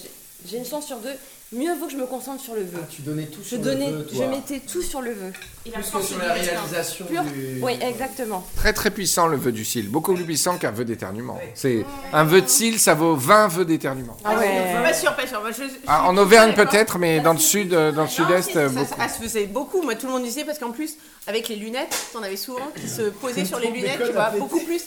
S4: J'ai- une chance sur deux. Mieux vaut que je me concentre sur le vœu.
S6: Ah, tu donnais tout
S4: Je
S6: sur le vœu,
S4: je mettais tout sur le vœu.
S5: Il a
S6: Plus que sur la réalisation du...
S4: Oui, exactement.
S1: Très très puissant le vœu du cil. Beaucoup plus puissant qu'un vœu d'éternuement. C'est un vœu de cil, ça vaut 20 vœux d'éternuement.
S4: Ah ouais.
S5: Pas sûr, pas sûr. Moi, je- je
S1: Ah, en Auvergne peut-être, mais dans le sud, euh, dans le sud-est,
S5: ça,
S1: beaucoup.
S5: ça se faisait beaucoup. Moi, tout le monde disait parce qu'en plus, avec les lunettes, t'en avais souvent qui se posaient sur les lunettes, tu vois, beaucoup plus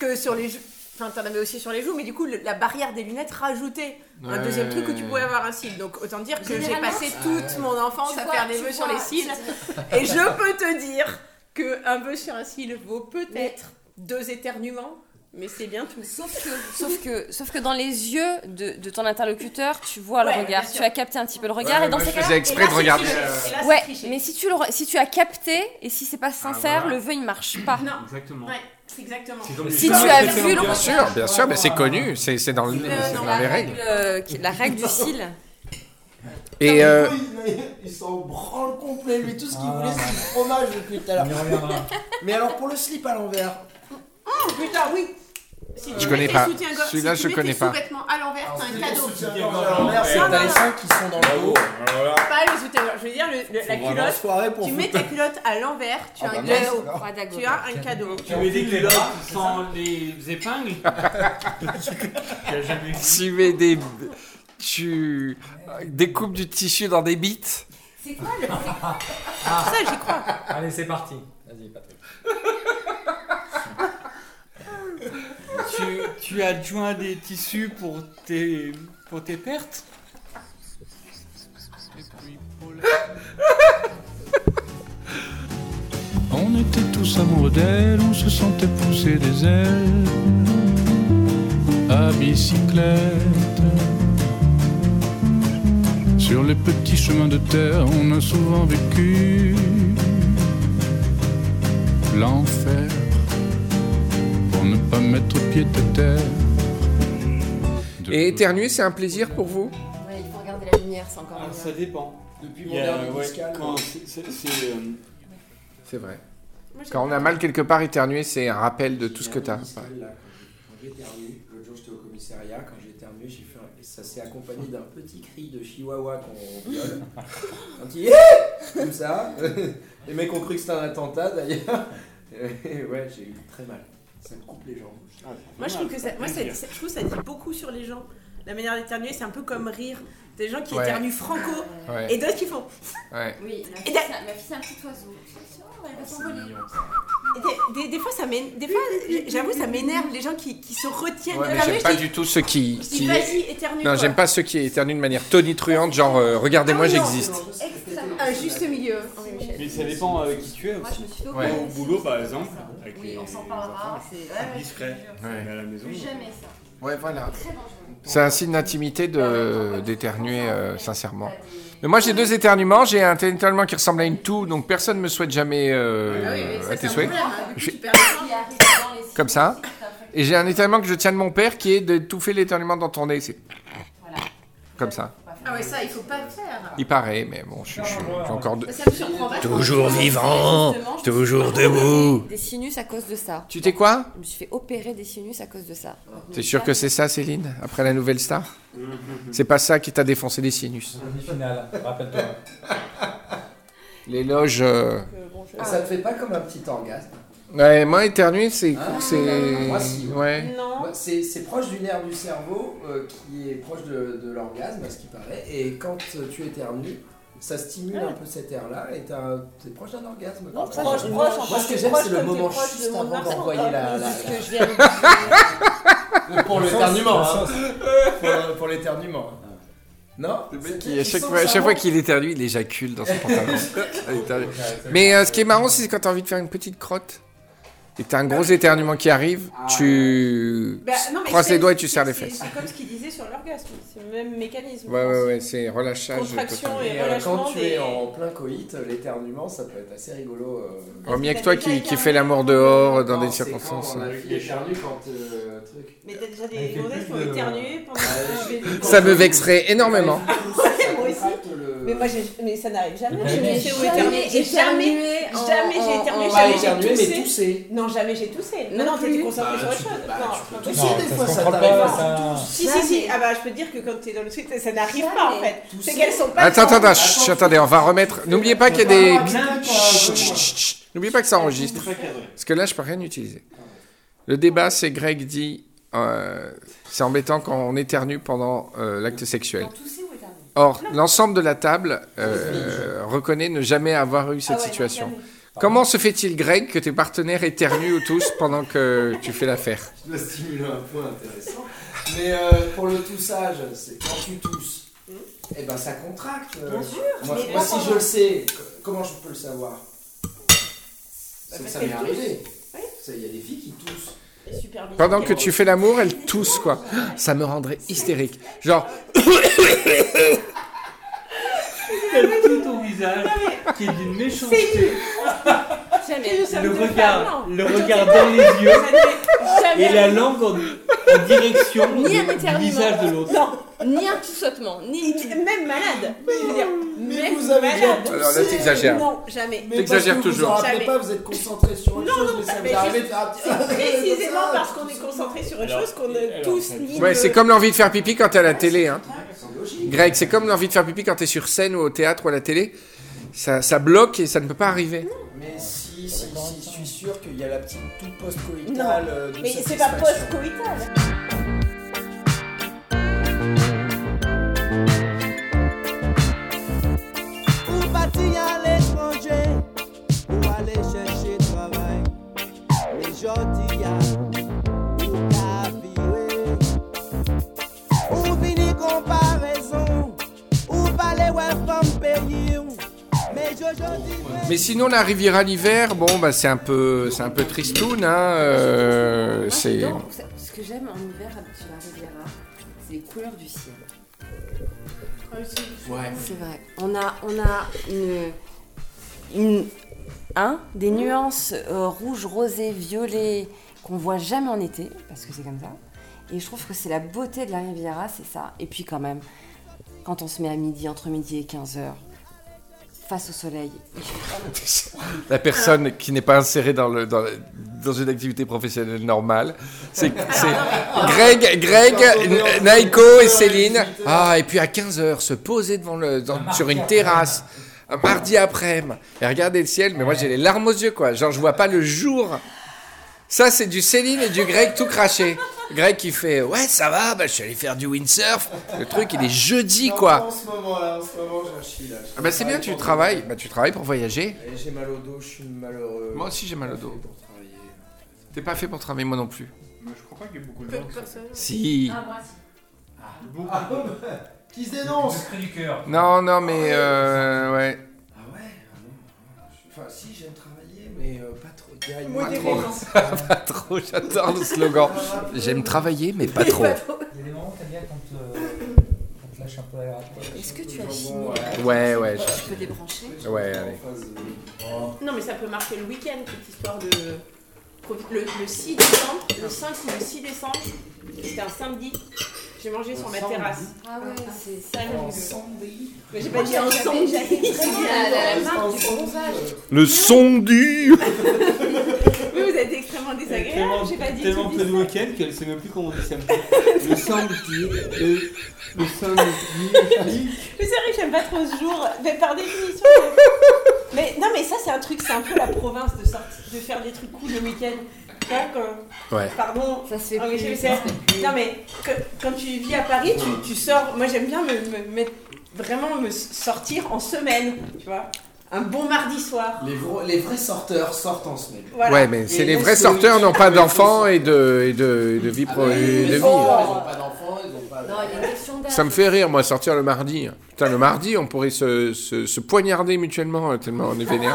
S5: que sur les joues. Enfin, t'en avais aussi sur les joues, mais du coup, le- la barrière des lunettes rajoutait un
S1: Ouais.
S5: deuxième truc où tu pouvais avoir un cil. Donc, autant dire que j'ai passé toute mon enfance à faire des vœux sur les cils. Et je peux te dire que un vœu sur un cil vaut peut-être deux éternuements Mais c'est bien tout.
S4: Sauf que, sauf que, sauf que dans les yeux de, de ton interlocuteur, tu vois
S5: Ouais,
S4: le regard. Tu as capté un petit peu le regard.
S1: Ouais,
S4: et dans ces
S1: je
S4: cas-là,
S1: faisais exprès de regarder.
S5: Là,
S4: Ouais, mais si tu, le, si tu as capté et si c'est pas sincère,
S3: voilà.
S4: le vœu il marche pas.
S5: Non,
S3: Exactement.
S5: ouais, exactement.
S3: Comme
S4: Si tu as vu le
S3: bien.
S1: Bien sûr, bien sûr, mais c'est connu, c'est c'est dans, le-
S5: non,
S1: dans
S4: la
S1: les
S4: règle,
S1: règles.
S4: euh, la règle du cil.
S1: Et euh,
S6: il, il s'en branle complet, lui, tout ce qu'il
S2: Ah,
S6: voulait, c'est du fromage depuis tout à l'heure. Mais alors, pour le slip à l'envers,
S5: Putain, oui. Si
S1: Je
S5: tu
S1: connais pas. Celui-là,
S5: si
S1: je
S5: tu mets
S1: connais
S5: tes
S1: pas.
S5: sous-vêtements à l'envers, t'as un cadeau.
S6: à l'envers, c'est que t'as les seins qui sont dans le haut.
S5: Pas le soutien-gorge, je veux dire, la culotte. Tu mets ta culotte à l'envers, tu as
S6: Ah
S5: un
S6: bah
S5: cadeau.
S6: mince,
S4: Pas d'ago.
S5: Tu as un cadeau.
S3: Tu mets des culottes sans les épingles
S1: tu mets des. Tu découpes du tissu dans des bites.
S4: C'est quoi le
S5: Ça, j'y crois.
S2: Allez, c'est parti. Vas-y, Patrick.
S3: Tu, tu adjoins des tissus pour tes, pour tes pertes
S8: On était tous amoureux d'elle, on se sentait pousser des ailes. À bicyclette. Sur les petits chemins de terre, on a souvent vécu. L'enfer pour ne pas mettre pied à terre. De-
S1: Et éternuer, c'est un plaisir pour vous?
S4: Ouais, il faut regarder la lumière, c'est encore
S3: Ah. Ça dépend.
S6: Depuis mon dernier
S3: ouais, c'est- euh,
S1: C'est vrai.
S5: Moi,
S1: Quand on a mal quelque part, éternuer, c'est un rappel de tout ce que tu as.
S6: Quand j'éternue, l'autre jour j'étais au commissariat, quand j'éternue, j'ai fait un- et ça s'est accompagné d'un petit cri de chihuahua qu'on viole. un petit comme ça. Les mecs ont cru que c'était un attentat d'ailleurs. Et ouais, j'ai eu très mal. Ça me coupe les jambes.
S5: Moi, je trouve que ça, moi, ça, ça- je trouve que ça dit beaucoup sur les gens. La manière d'éternuer, c'est un peu comme rire. Des gens qui
S1: Ouais.
S5: éternuent franco
S1: Ouais,
S5: et d'autres qui font.
S1: ouais.
S4: Oui, ma
S5: Et
S4: fille,
S5: d'a-
S4: c'est un- ma fille, c'est un petit oiseau.
S5: Des, des- des fois, ça des fois, j'avoue, ça m'énerve les gens qui, qui se retiennent
S1: Ouais, mais
S5: d'éternuer.
S1: j'aime pas du tout ceux qui. qui-
S5: vas-y, éternue.
S1: Non, j'aime pas ceux qui éternuent de manière tonitruante, genre euh, regardez-moi,
S5: Ah
S1: j'existe.
S4: Extrêmement.
S5: Un juste milieu. Michel.
S3: Mais ça dépend avec qui tu es
S4: Moi, je me suis
S1: Ouais.
S3: Au boulot, par exemple, avec
S4: Oui,
S3: les-
S4: on s'en parlera. C'est ouais, ouais,
S3: discret. Mais à la maison.
S4: Plus jamais ça.
S1: Ouais, voilà. C'est un signe d'intimité de d'éternuer, euh, sincèrement. Mais moi, j'ai deux éternuements. J'ai un éternuement qui ressemble à une toux, donc personne ne me souhaite jamais euh,
S5: Ah oui, mais ça,
S1: à tes souhaits.
S5: hein.
S1: Comme ça. Et j'ai un éternuement que je tiens de mon père qui est de touffer l'éternuement dans ton nez.
S4: Voilà.
S1: comme ça.
S5: Ah ouais, ça, il faut pas le faire.
S1: Il paraît, mais bon, je, j'ai encore deux.
S5: Ça me surprend.
S1: Toujours vivant, toujours
S4: suis
S1: debout.
S4: Des sinus à cause de ça.
S1: Tu t'es quoi
S4: Je me suis fait opérer des sinus à cause de ça.
S1: T'es sûr que c'est ça, Céline Après la nouvelle star? C'est pas ça qui t'a défoncé les sinus.
S2: Demi-finale, rappelle-toi.
S1: L'éloge. euh,
S6: Ça te fait pas comme un petit orgasme?
S1: Ouais, moi, éternuer, c'est.
S6: Ah,
S1: c'est...
S6: moi, si.
S1: Ouais.
S5: Non.
S6: Bah, C'est c'est proche du nerf du cerveau euh, qui est proche de, de l'orgasme, à ce qui paraît. Et quand euh, tu éternues, ça stimule un peu cet air-là et t'es proche d'un orgasme.
S5: Non, proche, proche,
S6: Moi, ce que j'aime, c'est le moment juste avant d'envoyer la. la- Pour l'éternuement. hein. Pour, pour l'éternuement. Non? C'est-
S1: qui, à chaque fois, à
S6: ça
S1: chaque fois
S6: avant
S1: qu'il éternue, il éjacule dans son pantalon. Mais euh, ce qui est marrant, c'est quand t'as envie de faire une petite crotte et t'as un gros éternuement qui arrive, tu
S5: Bah, non,
S1: croises les doigts et tu serres les fesses.
S5: C'est comme ce qu'il disait sur l'orgasme. C'est le même mécanisme.
S1: Ouais, ouais, ouais, c'est relâchage.
S5: Contraction et
S6: Et euh,
S5: relâchement
S6: quand tu
S5: des-
S6: es en plein coït, l'éternuement, ça peut être assez rigolo. euh.
S1: Oh, mieux que toi qui, qui fait l'amour dehors dans
S6: Non,
S1: des circonstances.
S6: fille éternue quand euh, truc.
S5: Mais t'as déjà des gonzesses qui ont éternué pendant vais.
S1: Ça me vexerait énormément.
S5: moi aussi.
S6: Le...
S5: Mais moi, j'ai- mais ça n'arrive jamais. Où
S4: Jamais.
S5: Et jamais,
S4: éternué en-
S5: jamais j'ai éternué, jamais j'ai
S6: mais
S5: toussé. Non, jamais j'ai toussé. Non,
S4: Non
S5: non, t'étais concentré
S6: Bah,
S5: sur autre chose.
S6: bah,
S5: Non,
S6: tu peux
S5: non,
S6: tousser
S2: Non,
S6: des fois, ça t'arrive.
S2: pas.
S5: Si, si, si. Ah bah, je peux te dire que quand t'es dans le truc, ça n'arrive pas en fait. C'est qu'elles sont pas.
S1: Attends, attends, attendez, on va remettre. N'oubliez pas qu'il y a des. N'oubliez pas que ça enregistre. Parce que là, je peux rien utiliser. Le débat, c'est Greg dit euh, c'est embêtant quand on éternue pendant euh, l'acte sexuel. Or, l'ensemble de la table euh, reconnaît ne jamais avoir eu cette
S5: Ah ouais,
S1: situation. Comment se fait-il, Greg, que tes partenaires éternuent ou tous pendant que tu fais l'affaire?
S6: Je dois stimuler un point intéressant. Mais euh, pour le toussage, c'est quand tu tousses, eh ben ça contracte. euh.
S5: Bien sûr.
S6: Moi,
S5: Mais
S6: moi,
S5: là,
S6: si je le sais, comment je peux le savoir?
S5: Parce
S6: ça m'est arrivé.
S5: Oui.
S6: Il y a des filles qui toussent.
S5: Super.
S1: Pendant que tu fais l'amour, elle tousse, quoi. Ça me rendrait hystérique. Genre,
S3: tout ton visage qui est d'une méchanceté.
S4: Jamais.
S3: Le regard, le regard dans les yeux et la langue en, en direction
S5: Ni un
S3: du- du
S5: éternuement.
S3: visage de l'autre.
S5: Non,
S4: Ni un tout-sautement, ni.
S5: même malade. Je veux dire,
S6: mais
S5: même
S6: vous avez déjà
S5: malade.
S1: Alors là, t'exagères.
S5: Non, jamais.
S6: Mais
S1: T'exagères
S6: parce que
S1: toujours.
S6: Vous
S5: Jamais.
S6: pas, vous êtes concentré sur autre
S5: Non,
S6: chose,
S5: non,
S6: mais ça
S5: mais
S6: vous arrive de
S5: précisément parce qu'on est concentré sur une chose qu'on ne tous
S3: ça-
S5: ni
S1: ouais, c'est comme l'envie de faire pipi quand t'es à la télé, hein.
S6: Logique.
S1: Greg, c'est comme l'envie de faire pipi quand t'es sur scène ou au théâtre ou à la télé. Ça, ça bloque et ça ne peut pas arriver.
S6: Mais si, si, si, je suis sûr qu'il y a la petite toute post-coïtale euh, de
S5: Mais c'est pas
S6: satisfaction.
S5: post-coïtal.
S9: Ou partir à l'étranger, ou aller chercher travail. Mais jodi Mais
S1: sinon, la Riviera l'hiver, bon, bah, c'est un peu, c'est un peu tristoun, hein. euh,
S4: Moi,
S1: c'est.
S4: Ce que j'aime en hiver sur la Riviera, c'est les couleurs du ciel.
S6: Ouais.
S4: C'est vrai. On a, on a une, une, hein, des nuances euh, rouge, rosé, violet qu'on voit jamais en été, parce que c'est comme ça. Et je trouve que c'est la beauté de la Riviera, c'est ça. Et puis quand même, quand on se met à midi, entre midi et 15h, face au soleil,
S1: La personne qui n'est pas insérée dans, le, dans, le- dans une activité professionnelle normale. C'est c'est Greg, Greg, Naiko et Céline. Ah, et puis à 15h, se poser devant le, dans- sur une terrasse, un mardi après-midi, et regarder le ciel. Mais moi, j'ai les larmes aux yeux, quoi. Genre, je vois pas le jour. Ça, c'est du Céline et du Greg tout craché. Greg qui fait Ouais, ça va, bah, je suis allé faire du windsurf. Le truc, il est jeudi,
S6: En
S1: quoi.
S6: ce moment là, en ce moment j'en chie là.
S1: Ah, bah, c'est bien, tu travailles. Bah, tu travailles pour voyager.
S6: Et J'ai mal au dos, je suis malheureux.
S1: Moi aussi, j'ai mal au dos.
S6: Pour travailler.
S1: T'es pas fait pour travailler, moi non plus.
S3: Mais je crois pas qu'il y ait beaucoup de gens.
S1: Si.
S6: Ah, Qui se dénonce
S2: du cœur.
S1: Non, non, mais euh, ouais.
S6: Ah ouais ah non, je- Enfin, si, j'aime travailler, mais euh, pas
S1: Pas trop. pas trop, j'adore le slogan. J'aime travailler, mais pas trop.
S2: Il y a des moments où t'aimes bien quand, euh, quand tu lâches un peu la rate.
S4: est-ce que tu as fini
S6: Bon, ouais.
S1: Ouais,
S4: Tu peux débrancher
S1: Ouais, allez.
S5: Non, mais ça peut marquer le week-end, cette histoire de. Le, le 6 décembre, le 5 ou le 6 décembre, c'était un samedi. J'ai mangé sur ma terrasse.
S4: Ah ouais, c'est
S5: Fabuleux. Mais j'ai pas dit un samedi.
S4: la, la, la marque du bronzage.
S1: Le son du.
S5: Oui, vous êtes extrêmement désagréable. J'ai pas dit
S3: tellement
S5: dit
S3: de
S5: ça.
S3: week-end qu'elle sait même plus comment on dit samedi. Le samedi. Le, le samedi.
S5: Mais c'est vrai que j'aime pas trop ce jour. Mais par définition. Mais non, mais ça, c'est un truc, c'est un peu la province de, sortir, de faire des trucs cool le week-end.
S1: Ouais.
S5: Pardon.
S4: Ça se fait
S5: Ah oui,
S4: plus,
S5: je
S4: ça
S5: sais.
S4: se fait plus.
S5: Non, mais que- quand tu vis à Paris, tu, tu sors. Moi, j'aime bien me, me mettre. Vraiment me sortir en semaine. Tu vois Un bon mardi soir.
S6: Les, vrais- les vrais sorteurs sortent en semaine.
S5: Voilà.
S1: Ouais, mais c'est les vrais sorteurs
S6: week-end
S1: n'ont pas d'enfants et de, et de, de vie.
S6: Ah
S1: pro-
S6: bah,
S1: et de vie.
S6: Ils ont pas d'enfants, ils ont pas.
S4: Non, il y a une question.
S1: Ça me fait rire, moi, sortir le mardi. Putain, le mardi, on pourrait se, se, se poignarder mutuellement, euh, tellement on est vénère.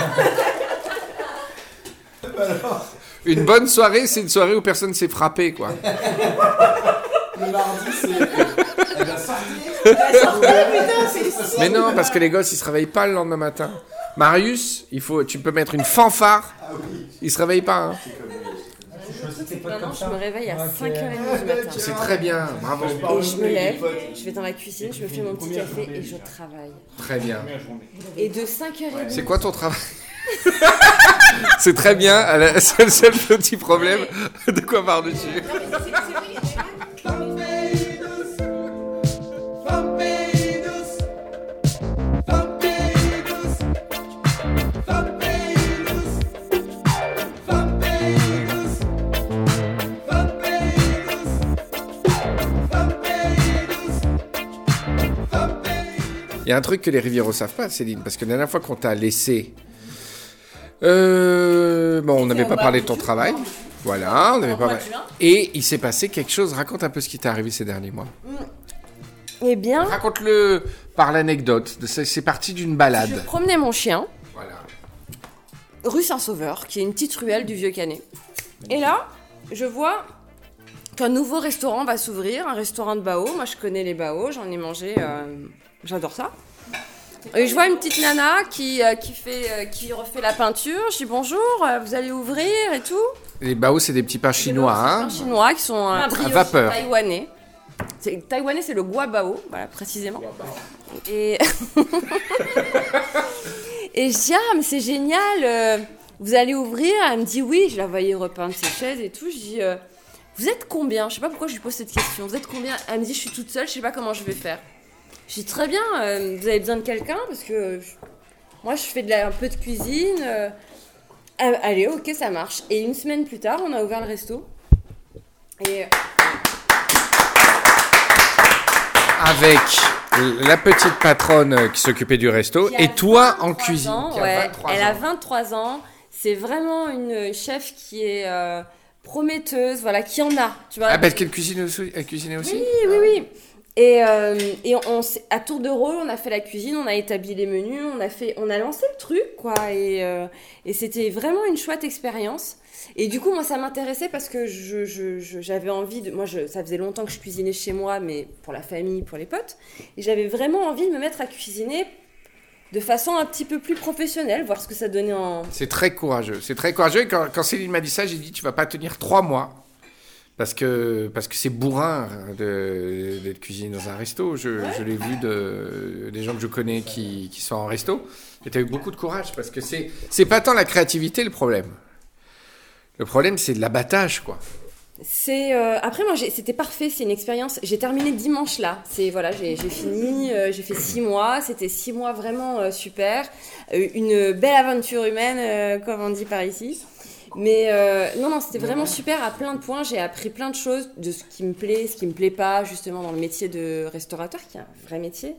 S1: Une bonne soirée, c'est une soirée où personne s'est frappé, quoi.
S6: Le mardi, c'est. Elle va sortir.
S5: Putain, c'est
S1: Mais non, parce que les gosses, ils se réveillent pas le lendemain matin. Marius, il faut, tu peux mettre une fanfare. Il se réveille pas. hein.
S4: Maintenant, je me réveille à 5h30 du matin.
S1: C'est très bien, bravo.
S4: Et je me lève, je vais dans la cuisine, je me fais mon petit café et je travaille.
S1: Très bien.
S4: Et de 5h30.
S1: C'est quoi ton travail? C'est très bien. elle a- C'est le seul petit problème. De quoi par-dessus Il y a un truc que les Rivieros savent pas, Céline, parce que la dernière fois qu'on t'a laissé. Euh, bon, on n'avait pas parlé de ton travail. Voilà, on n'avait pas. Et il s'est passé quelque chose. Raconte un peu ce qui t'est arrivé ces derniers mois.
S4: Eh bien,
S1: Raconte-le par l'anecdote. c'est parti d'une balade.
S4: je promenais mon chien,
S1: Voilà.
S4: rue Saint-Sauveur, qui est une petite ruelle du Vieux Canet. Et là, je vois qu'un nouveau restaurant va s'ouvrir, un restaurant de bao. Moi, je connais les bao, j'en ai mangé, euh, j'adore ça. Et je vois une petite nana qui, euh, qui, fait, euh, qui refait la peinture. Je dis bonjour, euh, vous allez ouvrir et tout.
S1: Les bao, c'est des petits pains chinois,
S4: Des
S1: hein
S4: chinois qui sont
S1: À
S4: brioches
S1: vapeur.
S4: taïwanais. C'est- Taïwanais, c'est le guabao, voilà, précisément. Et... et je dis, ah, mais c'est génial, euh, vous allez ouvrir Elle me dit oui, je la voyais repeindre ses chaises et tout. Je dis, euh, vous êtes combien? Je sais pas pourquoi je lui pose cette question. Vous êtes combien? Elle me dit, je suis toute seule, je sais pas comment je vais faire. Je dis, très bien, euh, vous avez besoin de quelqu'un Parce que euh, je- moi, je fais de la- un peu de cuisine. euh, ah, allez, ok, ça marche. Et une semaine plus tard, on a ouvert le resto. Et
S1: Avec la petite patronne euh, qui s'occupait du resto et toi en
S4: 23
S1: cuisine.
S4: ans,
S1: qui a
S4: ouais,
S1: 23
S4: elle a
S1: ans.
S4: 23 ans. C'est vraiment une chef qui est euh, prometteuse, voilà, qui en a. Tu vois.
S1: Ah, parce qu'elle cuisine aussi, elle cuisinait aussi
S4: Oui, oui, oui. Et, euh, et on, on à tour de rôle, on a fait la cuisine, on a établi les menus, on a fait, on a lancé le truc, quoi. Et, euh, c'était vraiment une chouette expérience. Et du coup, moi, ça m'intéressait parce que j'avais envie de, moi, ça faisait longtemps que je cuisinais chez moi, mais pour la famille, pour les potes, et j'avais vraiment envie de me mettre à cuisiner de façon un petit peu plus professionnelle, voir ce que ça donnait en.
S1: C'est très courageux. C'est très courageux. Quand, quand Céline m'a dit ça, j'ai dit tu vas pas tenir trois mois. Parce que parce que c'est bourrin de- d'être cuisinier dans un resto. Je, je l'ai vu de, des gens que je connais qui, qui sont en resto. Et tu as eu beaucoup de courage parce que c'est c'est pas tant la créativité le problème. Le problème, c'est l'abattage, quoi.
S4: C'est euh, après moi c'était parfait, c'est une expérience. J'ai terminé dimanche là. C'est voilà, j'ai fini, euh, j'ai fait six mois. C'était six mois vraiment euh, super, une belle aventure humaine comme on dit par ici. Mais euh, non non, c'était vraiment super à plein de points. J'ai appris plein de choses de ce qui me plaît, ce qui me plaît pas justement dans le métier de restaurateur, qui est un vrai métier.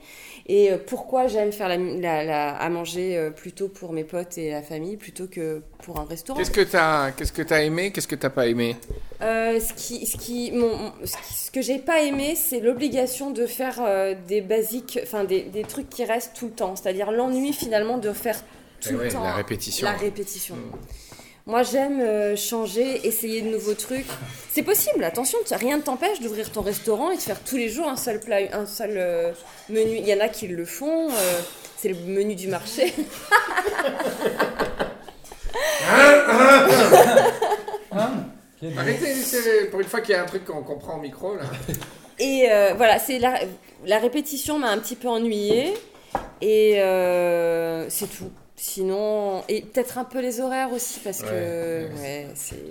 S4: Et euh, pourquoi j'aime faire la, la- la- à manger euh, plutôt pour mes potes et la famille plutôt que pour un restaurant?
S1: Qu'est-ce que tu as, qu'est-ce que as aimé Qu'est-ce que tu pas aimé?
S4: Euh, ce, qui, ce, qui, mon, ce, qui- ce que j'ai pas aimé, c'est l'obligation de faire euh, des basiques, enfin des, des trucs qui restent tout le temps. C'est-à-dire l'ennui finalement de faire tout
S1: Eh
S4: le
S1: ouais,
S4: temps
S1: la répétition.
S4: La répétition. Moi j'aime euh, changer, essayer de nouveaux trucs. C'est possible, attention, rien ne t'empêche d'ouvrir ton restaurant et de faire tous les jours un seul plat, un seul euh, menu. Il y en a qui le font, euh, c'est le menu du marché.
S1: Arrêtez, c'est- pour une fois qu'il y a un truc qu'on comprend au micro là.
S4: Et voilà, c'est la, la répétition m'a un petit peu ennuyée. Et c'est tout. Sinon, et peut-être un peu les horaires aussi, parce que
S1: Ouais,
S4: ouais, c'est,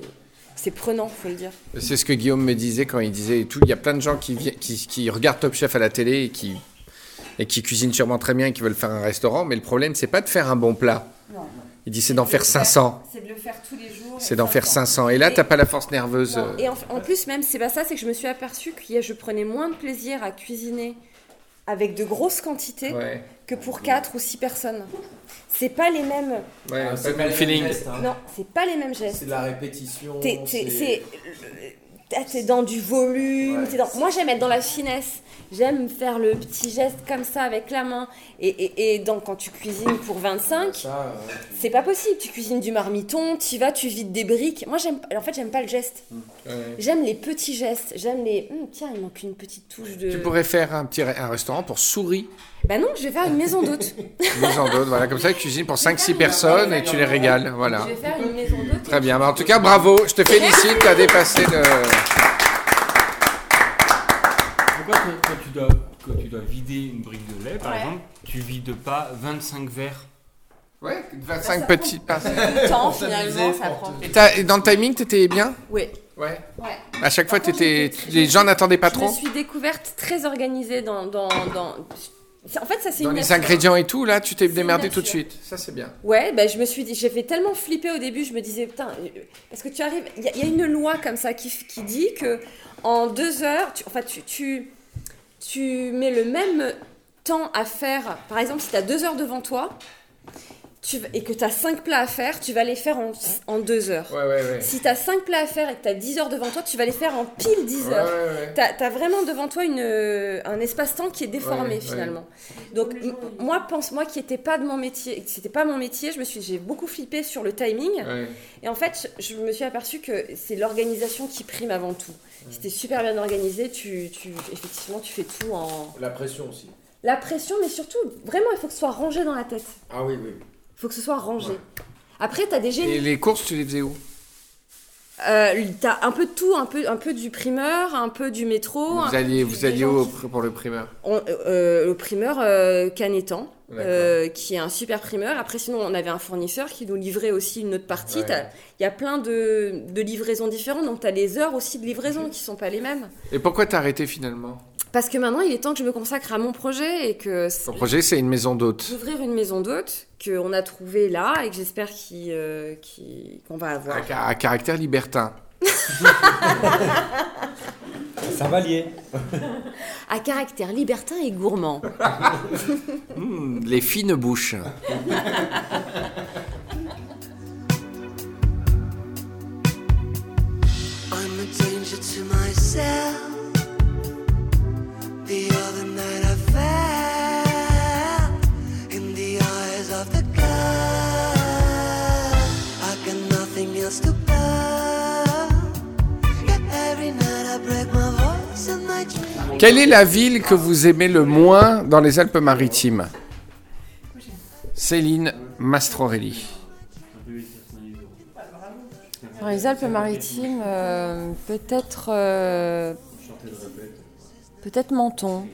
S4: c'est prenant, faut le dire.
S1: C'est ce que Guillaume me disait quand il disait et tout. Il y a plein de gens qui, qui, qui regardent Top Chef à la télé et qui, et qui cuisinent sûrement très bien et qui veulent faire un restaurant. Mais le problème, c'est pas de faire un bon plat. Il dit c'est d'en faire 500.
S4: C'est de le faire tous les jours.
S1: C'est d'en faire 500. Et là, t'as pas la force nerveuse.
S4: Non,
S1: euh,
S4: Et en, en plus, même, c'est pas ça, c'est que je me suis aperçue que je prenais moins de plaisir à cuisiner avec de grosses quantités
S1: Ouais.
S4: que pour 4 ou 6 personnes. C'est pas les mêmes.
S1: Ouais,
S6: Ah,
S1: pas
S6: c'est
S1: le
S6: pas
S1: feeling.
S6: mêmes gestes, hein.
S4: Non, c'est pas les mêmes gestes.
S6: C'est de la répétition. C'est-
S4: t'es dans du volume.
S6: Ouais.
S4: t'es dans- Moi, j'aime être dans la finesse. J'aime faire le petit geste comme ça avec la main. Et, et, et donc, quand tu cuisines pour 25,
S6: Ça, euh,
S4: c'est pas possible. Tu cuisines du marmiton, tu vas, tu vides des briques. Moi, j'aime. En fait, j'aime pas le geste.
S1: Ouais.
S4: J'aime les petits gestes. J'aime les. Hum, tiens, il manque une petite touche de.
S1: Tu pourrais faire un petit un restaurant pour souris.
S4: Bah non, je vais faire une maison d'hôte.
S1: maison d'hôte, voilà, comme ça, tu cuisines pour 5-6 personnes et tu les régales. Voilà.
S4: Je vais faire une maison d'hôte.
S1: Très bien. Bah, en tout cas, bravo. Je te félicite. Tu as dépassé le.
S3: Pourquoi quand, tu dois, quand tu dois vider une brique de lait, par
S4: Ouais.
S3: exemple, tu vides pas 25 verres
S1: Ouais,
S4: Bah,
S1: 25
S4: ça
S1: petites passes.
S4: Le temps, finalement, ça prend.
S1: Et, et dans le timing, t'étais bien?
S4: Oui.
S1: Ouais.
S4: Ouais.
S1: À chaque fois,
S4: j'étais-
S1: les gens n'attendaient pas
S4: Je
S1: trop?
S4: me suis découverte très organisée dans. dans, dans... En fait, ça c'est
S1: Dans
S4: une
S1: les
S4: nature.
S1: ingrédients et tout, là, tu t'es démerdé tout de suite. Ça, c'est bien.
S4: Ouais, bah, je me suis dit, j'ai fait tellement flipper au début, je me disais, putain, euh, parce que tu arrives, il y, a- il y a une loi comme ça qui, qui dit que en deux heures, tu, enfin, tu, tu, tu mets le même temps à faire, par exemple, si tu as deux heures devant toi, tu, et que tu as 5 plats à faire, tu vas les faire en, en 2 heures.
S1: Ouais, ouais, ouais.
S4: Si tu as 5 plats à faire et que tu as 10 heures devant toi, tu vas les faire en pile 10
S1: Ouais,
S4: heures.
S1: ouais, ouais.
S4: T'as as vraiment devant toi une, euh, un espace-temps qui est déformé
S1: Ouais,
S4: finalement. Donc moi, pense moi qui n'était pas de mon métier, c'était pas mon métier, je me suis, j'ai beaucoup flippé sur le timing.
S1: Ouais.
S4: Et en fait, je, je me suis aperçue que c'est l'organisation qui prime avant tout. Si t'es super bien organisé, tu, tu, effectivement, tu fais tout en
S6: La pression aussi.
S4: la pression, mais surtout vraiment, il faut que ce soit rangé dans la tête.
S6: Ah oui, oui.
S4: Il faut que ce soit rangé. Après, t'as des génies.
S1: Et les courses, tu les faisais où?
S4: Euh, t'as un peu de tout, un peu, un peu du primeur, un peu du métro.
S1: Vous alliez, vous alliez où
S4: qui-
S1: pour le primeur?
S4: On- euh, le primeur euh, Canetan, euh, qui est un super primeur. Après, sinon, on avait un fournisseur qui nous livrait aussi une autre partie.
S1: Ouais.
S4: T'as- Il y a plein de, de livraisons différentes, donc tu as les heures aussi de livraison qui sont pas les mêmes.
S1: Et pourquoi t'as arrêté finalement?
S4: Parce que maintenant, il est temps que je me consacre à mon projet et que
S1: Ton projet, c'est une maison d'hôtes.
S4: d'ouvrir une maison d'hôtes qu'on a trouvée là et que j'espère euh, qu'on va avoir.
S1: À caractère libertin.
S2: Ça va lier.
S4: À caractère libertin et gourmand.
S1: Hmm, les fines bouches.
S10: I'm a danger to myself.
S1: Quelle est la ville que vous aimez le moins dans les Alpes-Maritimes? Céline Mastrorelli.
S4: Dans les Alpes-Maritimes, euh, peut-être. euh, peut-être Menton.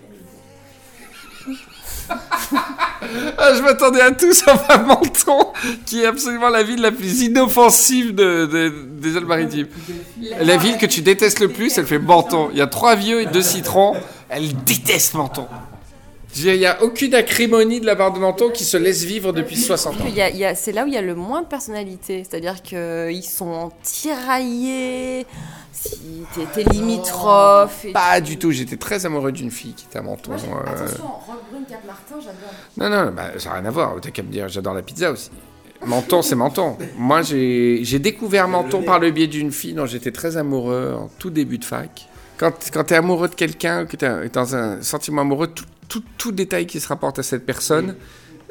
S1: Ah, je m'attendais à tout sauf à Menton, qui est absolument la ville la plus inoffensive de- de- des Alpes-Maritimes. La ville que tu détestes le plus, elle fait Menton. Il y a trois vieux et deux citrons. Elle déteste Menton. Il n'y a aucune acrimonie de la part de Menton qui se laisse vivre depuis 60 ans.
S4: C'est là où il y a le moins de personnalité. C'est-à-dire qu'ils sont tiraillés, si limitrophe. et-
S1: Pas du tout. J'étais très amoureux d'une fille qui était à Menton.
S4: Moi,
S1: euh,
S4: Attention, Rock Brune, Cap Martin, j'adore.
S1: Non, non, bah, ça n'a rien à voir. T'as qu'à me dire, j'adore la pizza aussi. Menton, c'est Menton. Moi, j'ai j'ai découvert Menton par le biais d'une fille dont j'étais très amoureux en tout début de fac. Quand, quand tu es amoureux de quelqu'un, que tu es dans un sentiment amoureux, tout, tout, tout détail qui se rapporte à cette personne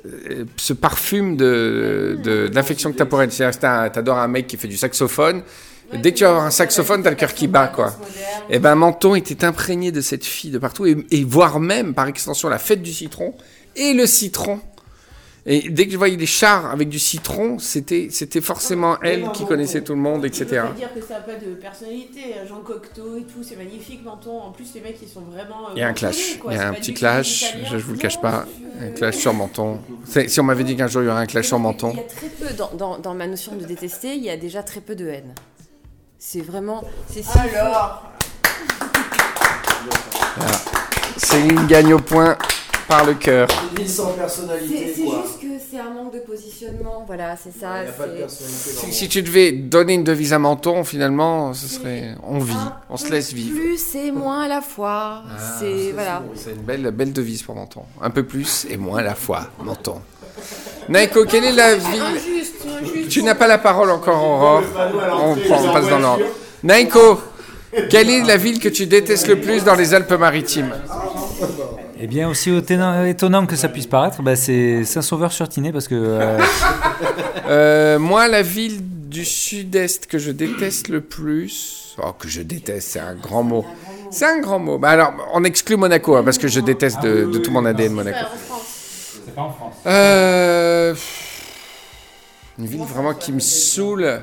S1: euh, se parfume de, de, de l'affection que tu as pour elle. C'est-à-dire que tu adores un mec qui fait du saxophone. Dès que tu vas avoir un saxophone, tu as le cœur qui bat, quoi. Et ben Menton était imprégné de cette fille de partout, et, et voire même, par extension, la fête du citron et le citron. Et dès que je voyais des chars avec du citron, c'était c'était forcément elle qui connaissait tout le monde, etc.
S5: Je veux dire que ça n'a pas de personnalité. Jean Cocteau et tout, c'est magnifique, Menton. En plus, les mecs, ils sont vraiment. euh,
S1: Il y a un clash, il y a un petit clash, je, je vous le cache pas, un clash sur Menton. Si on m'avait dit qu'un jour il y aurait un clash sur Menton,
S4: Il y a très peu, dans, dans, dans ma notion de détester, il y a déjà très peu de haine. C'est vraiment. c'est si-
S5: Alors,
S1: Céline gagne au point par le cœur.
S6: Sans
S4: C'est
S6: personnalité,
S4: c'est
S6: quoi.
S4: juste que c'est un manque de positionnement, voilà, c'est ça.
S6: A pas de personnalité dans
S1: Si, si tu devais donner une devise à Menton, finalement, ce serait on vit, on se laisse vivre.
S4: Plus et moins à la fois. c'est voilà.
S1: C'est une belle, belle devise pour Menton. Un peu plus et moins à la fois, Menton. Naiko, quelle est la ville
S5: injuste, injuste.
S1: Tu n'as pas la parole encore, Aurore. On, prend- on passe dans l'ordre. Naiko, quelle est la ville que tu détestes le plus dans les Alpes-Maritimes?
S2: Eh bien, aussi étonnant, étonnant que ça puisse paraître, bah, c'est Saint-Sauveur-sur-Tinée parce que euh,
S1: Euh, Moi, la ville du sud-est que je déteste le plus. Oh, que je déteste, c'est un grand mot. C'est un grand mot. Bah alors, on exclut Monaco, hein, parce que je déteste de, de tout mon ADN Monaco.
S2: C'est pas en France.
S1: Euh, une ville vraiment qui me saoule.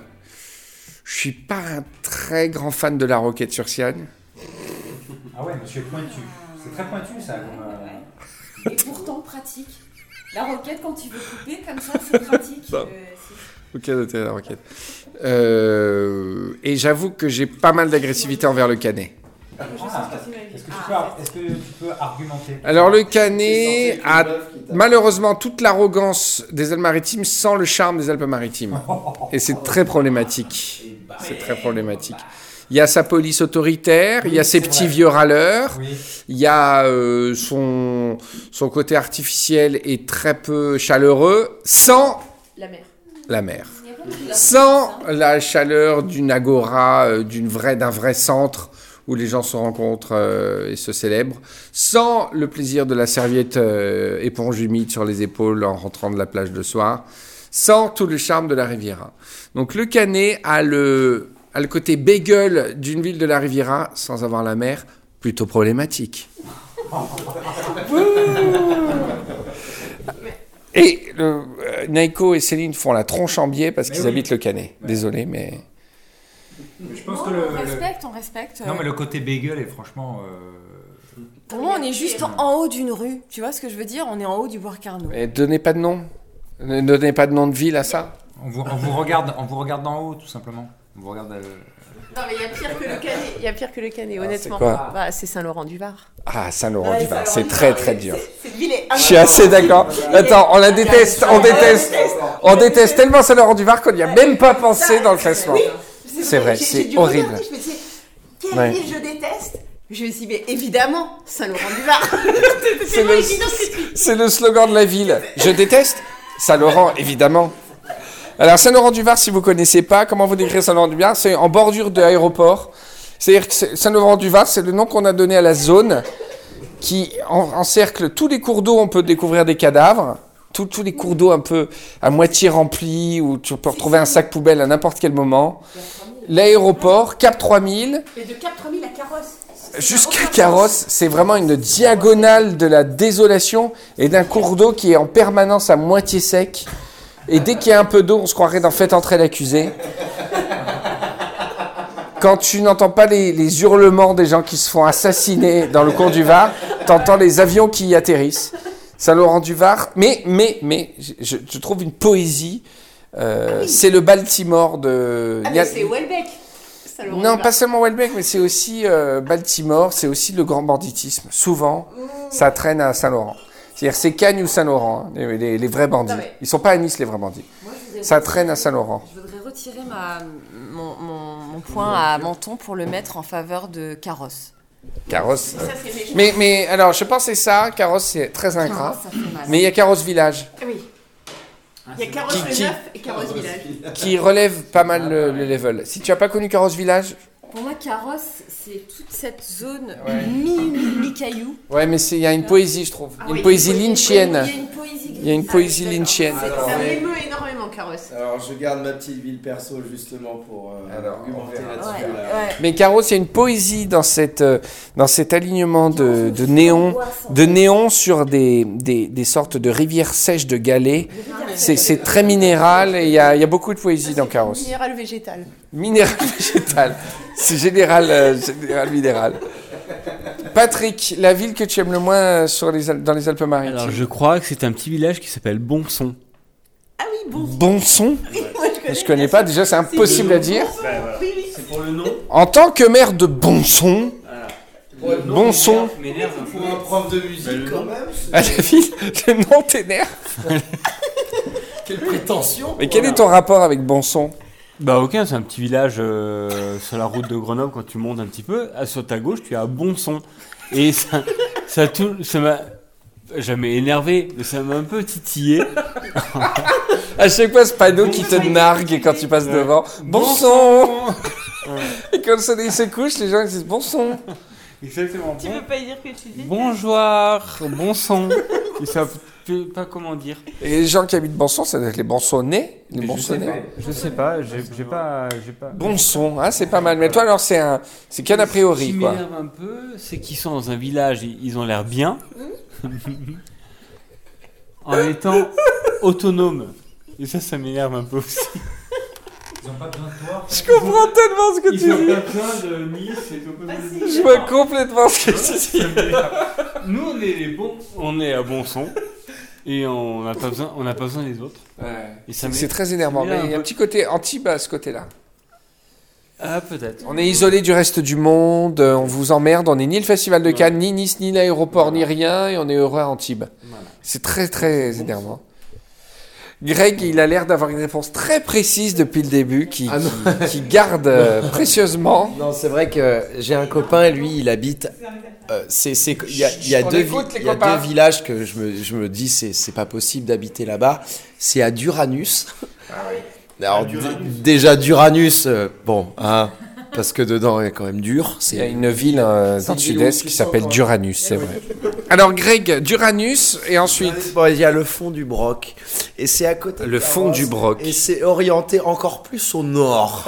S1: Je suis pas un très grand fan de la Roquette sur Sienne.
S2: Ah ouais, monsieur pointu. C'est très pointu ça.
S4: Et pourtant pratique. La roquette, quand tu veux couper comme ça, c'est pratique. Euh,
S1: Ok, noté la Roquette. Euh, et j'avoue que j'ai pas mal d'agressivité envers le Canet.
S2: Est-ce que, tu peux, est-ce que tu peux argumenter
S1: Alors le Canet a malheureusement toute l'arrogance des Alpes-Maritimes sans le charme des Alpes-Maritimes. Et c'est très problématique. C'est très problématique. Il y a sa police autoritaire, il y a ses petits vieux râleurs,
S2: Oui.
S1: il y a euh, son, son côté artificiel et très peu chaleureux, sans
S5: La mer.
S1: la mer. Sans la chaleur d'une agora, euh, d'une vraie, d'un vrai centre où les gens se rencontrent euh, et se célèbrent, sans le plaisir de la serviette euh, éponge humide sur les épaules en rentrant de la plage de soir, sans tout le charme de la Riviera. Donc le Canet a le, a le côté bagel d'une ville de la Riviera sans avoir la mer, plutôt problématique. Et le, euh, Naiko et Céline font la tronche en biais parce qu'ils
S2: oui.
S1: habitent le Canet. Désolé, mais.
S2: Je pense
S4: Non,
S2: que le,
S4: on
S2: le-
S4: respecte, on respecte.
S2: Non, mais le côté bagel est franchement. euh,
S4: Pour moi, on est juste en haut d'une rue. Tu vois ce que je veux dire? On est en haut du bois Carnot.
S1: mais donnez pas de nom. Ne donnez pas de nom de ville à ça.
S2: On vous, on vous regarde, on vous regarde d'en haut, tout simplement. On vous regarde. euh,
S5: Non, mais il y a pire que le Canet. Il y a pire que le Canet, honnêtement.
S1: c'est quoi?
S5: Bah, c'est Saint-Laurent-du-Var.
S1: Ah, Saint-Laurent-du-Var, c'est très très dur.
S5: Cette ville est
S1: Je suis assez d'accord. Attends, on la déteste, on déteste. On déteste tellement Saint-Laurent-du-Var qu'on n'y a même pas pensé dans le classement. C'est vrai, c'est horrible.
S5: regarder, Je me disais,
S1: Ouais.
S5: je déteste Je me suis dit, mais évidemment, Saint-Laurent-du-Var.
S1: C'est le, slogan de la ville. Je déteste Saint-Laurent, évidemment. Alors, Saint-Laurent-du-Var, si vous connaissez pas, comment vous décrire Saint-Laurent-du-Var C'est en bordure de l'aéroport. C'est-à-dire que c'est- Saint-Laurent-du-Var, c'est le nom qu'on a donné à la zone qui en- encercle tous les cours d'eau. On peut découvrir des cadavres. Tous, tous les cours d'eau un peu à moitié remplis, où tu peux retrouver un sac poubelle à n'importe quel moment. L'aéroport, Cap 3000,
S5: Mais de Cap 3000 à Carrosse.
S1: jusqu'à Carrosse, c'est vraiment une diagonale de la désolation et d'un cours d'eau qui est en permanence à moitié sec. Et dès qu'il y a un peu d'eau, on se croirait dans Faites entrer l'accusé. Quand tu n'entends pas les, les hurlements des gens qui se font assassiner dans le cours du Var, t'entends les avions qui y atterrissent. Saint-Laurent-du-Var, mais, mais, mais, je, je trouve une poésie. Euh, C'est le Baltimore de.
S5: Ah,
S1: a-
S5: c'est Welbeck.
S1: Non, pas seulement Welbeck, mais c'est aussi euh, Baltimore, c'est aussi le grand banditisme. Souvent, ça traîne à Saint-Laurent. C'est-à-dire, c'est Cagnes ou Saint-Laurent, hein, les, les- les vrais bandits.
S5: Non, mais-
S1: Ils sont pas à Nice, les vrais bandits.
S4: Moi,
S1: Ça
S4: retirer-
S1: traîne à Saint-Laurent.
S4: Je voudrais retirer ma, mon, mon- mon point à Menton pour le mettre en faveur de Carrosse.
S1: Carrosse.
S5: C'est.
S1: Mais, mais alors, je pensais ça, Carrosse, c'est très ingrat. Mais il y a Carrosse Village,
S5: Ah oui. Il y a Carrosse
S1: Qui- qui-
S5: Neuf et Carrosse Village.
S1: qui relève pas mal le, le level. Si tu as pas connu Carrosse Village,
S4: Pour moi, Carrosse, c'est toute cette zone mi- mi-caillou.
S1: ouais, mais il y a une poésie, je trouve.
S5: Ah
S1: Une
S5: oui,
S1: poésie lynchienne.
S4: Il y a une poésie.
S1: Il y a une poésie lynchienne.
S5: C'est-
S6: Alors,
S5: ça
S6: ouais.
S5: m'émeut énormément, Carrosse.
S6: Alors, je garde ma petite ville perso justement pour euh,
S1: Alors,
S6: argumenter
S1: on verra.
S6: là-dessus.
S4: Ouais,
S6: là.
S4: ouais.
S1: Mais Carrosse, il y a une poésie dans, cette, euh, dans cet alignement de, de néons. de néons sur des, des, des sortes de rivières sèches de galets. C'est, c'est très minéral et il y a, il y a beaucoup de poésie dans Carrosse.
S5: Minéral végétal.
S1: Minéral végétal. C'est général, euh, général minéral. Patrick, la ville que tu aimes le moins sur les, Al- dans les Alpes-Maritimes?
S3: Alors, je crois que c'est un petit village qui s'appelle Bonson.
S5: Ah oui, bon.
S1: Bon son
S5: Moi, je
S1: connais pas, déjà c'est impossible à dire.
S5: Oui, oui.
S3: C'est pour le nom.
S1: En tant que maire de bon son, bon son,
S3: M'énerve un
S6: Pour un prof de musique,
S3: Bah, le
S6: quand
S3: nom.
S6: même.
S1: la ville, le nom t'énerve.
S6: Quelle prétention
S1: Mais quel est ton rapport avec bon son?
S3: Bah aucun, c'est un petit village euh, sur la route de Grenoble quand tu montes un petit peu. À, sur ta gauche, tu as Bonson. Et ça, ça, tout, ça m'a jamais énervé, mais ça m'a un peu titillé.
S1: À chaque fois, ce panneau qui te nargue quand tu passes devant. Bon son Et quand le soleil se couche, les gens disent bon son.
S3: Exactement.
S5: Tu veux pas dire que tu dis
S3: Bonjour, bon son. Ils savent pas comment dire.
S1: Et les gens qui habitent Bonson, ça doit être les Bonsonnais. Les
S3: je, sais
S1: Bonsonnais.
S3: pas, je sais pas, j'ai pas, j'ai pas.
S1: Bon son, hein, c'est pas mal. Mais toi, alors, c'est un, c'est qu'un a
S3: Ce
S1: priori,
S3: qui
S1: quoi.
S3: m'énerve un peu, c'est qu'ils sont dans un village, ils ils ont l'air bien, en étant autonomes. Et ça, ça m'énerve un peu aussi.
S2: Ils ont pas besoin de toi.
S1: Je comprends tellement ce que
S3: Ils
S1: tu
S3: ont
S1: dis.
S3: pas besoin de Nice et tout comme ça.
S1: Je vois complètement ce que tu dis.
S3: Nous, on est les bons, on est à bon son. Et on n'a pas besoin, on n'a pas besoin des autres. Et ça
S1: C'est très énervant. Mais il y a
S3: un
S1: petit côté anti à ce côté-là.
S3: Ah, peut-être.
S1: On est isolé du reste du monde, on vous emmerde, on n'est ni le Festival de Cannes, ni Nice, ni l'aéroport, ni rien, et on est heureux à Antibes.
S3: Voilà.
S1: C'est très très énervant. Greg, il a l'air d'avoir une réponse très précise depuis le début, qui,
S6: Ah non.
S1: qui, qui garde euh, précieusement.
S6: Non, c'est vrai que j'ai un copain, lui, il habite. euh, c'est, c'est, il y a, il y a
S1: On
S6: deux,
S1: écoute,
S6: vi-
S1: les
S6: il y a
S1: copains.
S6: deux villages que je me, je me dis, c'est, c'est pas possible d'habiter là-bas. C'est à Duranus. Alors, d- déjà, Duranus, euh, bon, hein, parce que dedans, il est quand même dur.
S1: Il y a
S6: C'est
S1: une ville euh, dans le sud-est qui s'appelle Duranus, c'est vrai. Alors Greg, Duranus, et ensuite
S6: Bon, il y a le fond du Broc. Et c'est à côté. de
S1: le fond du Broc.
S6: Et c'est orienté encore plus au nord.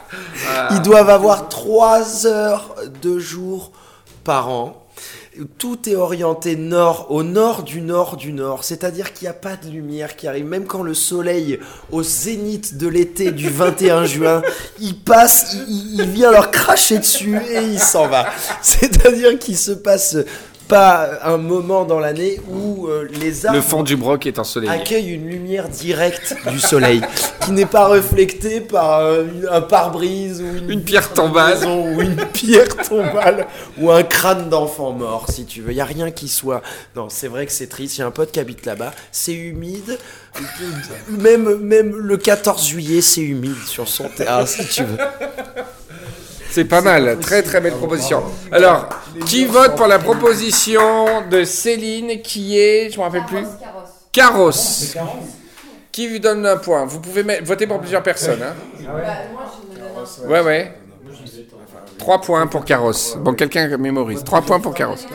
S6: Ils doivent avoir 3 heures de jour par an. Tout est orienté nord, au nord du nord du nord. C'est-à-dire qu'il n'y a pas de lumière qui arrive. Même quand le soleil, au zénith de l'été du 21 juin, il passe, il, vient leur cracher dessus et il s'en va. C'est-à-dire qu'il se passe pas un moment dans l'année où euh, les arbres
S1: Le fond du Broc est ensoleillé.
S6: accueille une lumière directe du soleil qui n'est pas reflétée par euh, un pare-brise ou une,
S1: Une pierre tombale.
S6: maison ou une pierre tombale ou un crâne d'enfant mort si tu veux. Il y a rien qui soit. Non, c'est vrai que c'est triste. J'ai un pote qui habite là-bas. C'est humide. Même même le 14 juillet, c'est humide sur son terrain si tu veux.
S1: C'est pas mal, très très belle proposition. Alors, qui vote pour la proposition de Céline qui est, je me rappelle plus, Carrosse Qui lui donne un point Vous pouvez voter pour plusieurs personnes. Hein ouais, ouais. Trois points pour Carrosse. Bon, quelqu'un mémorise. Trois points pour Carrosse.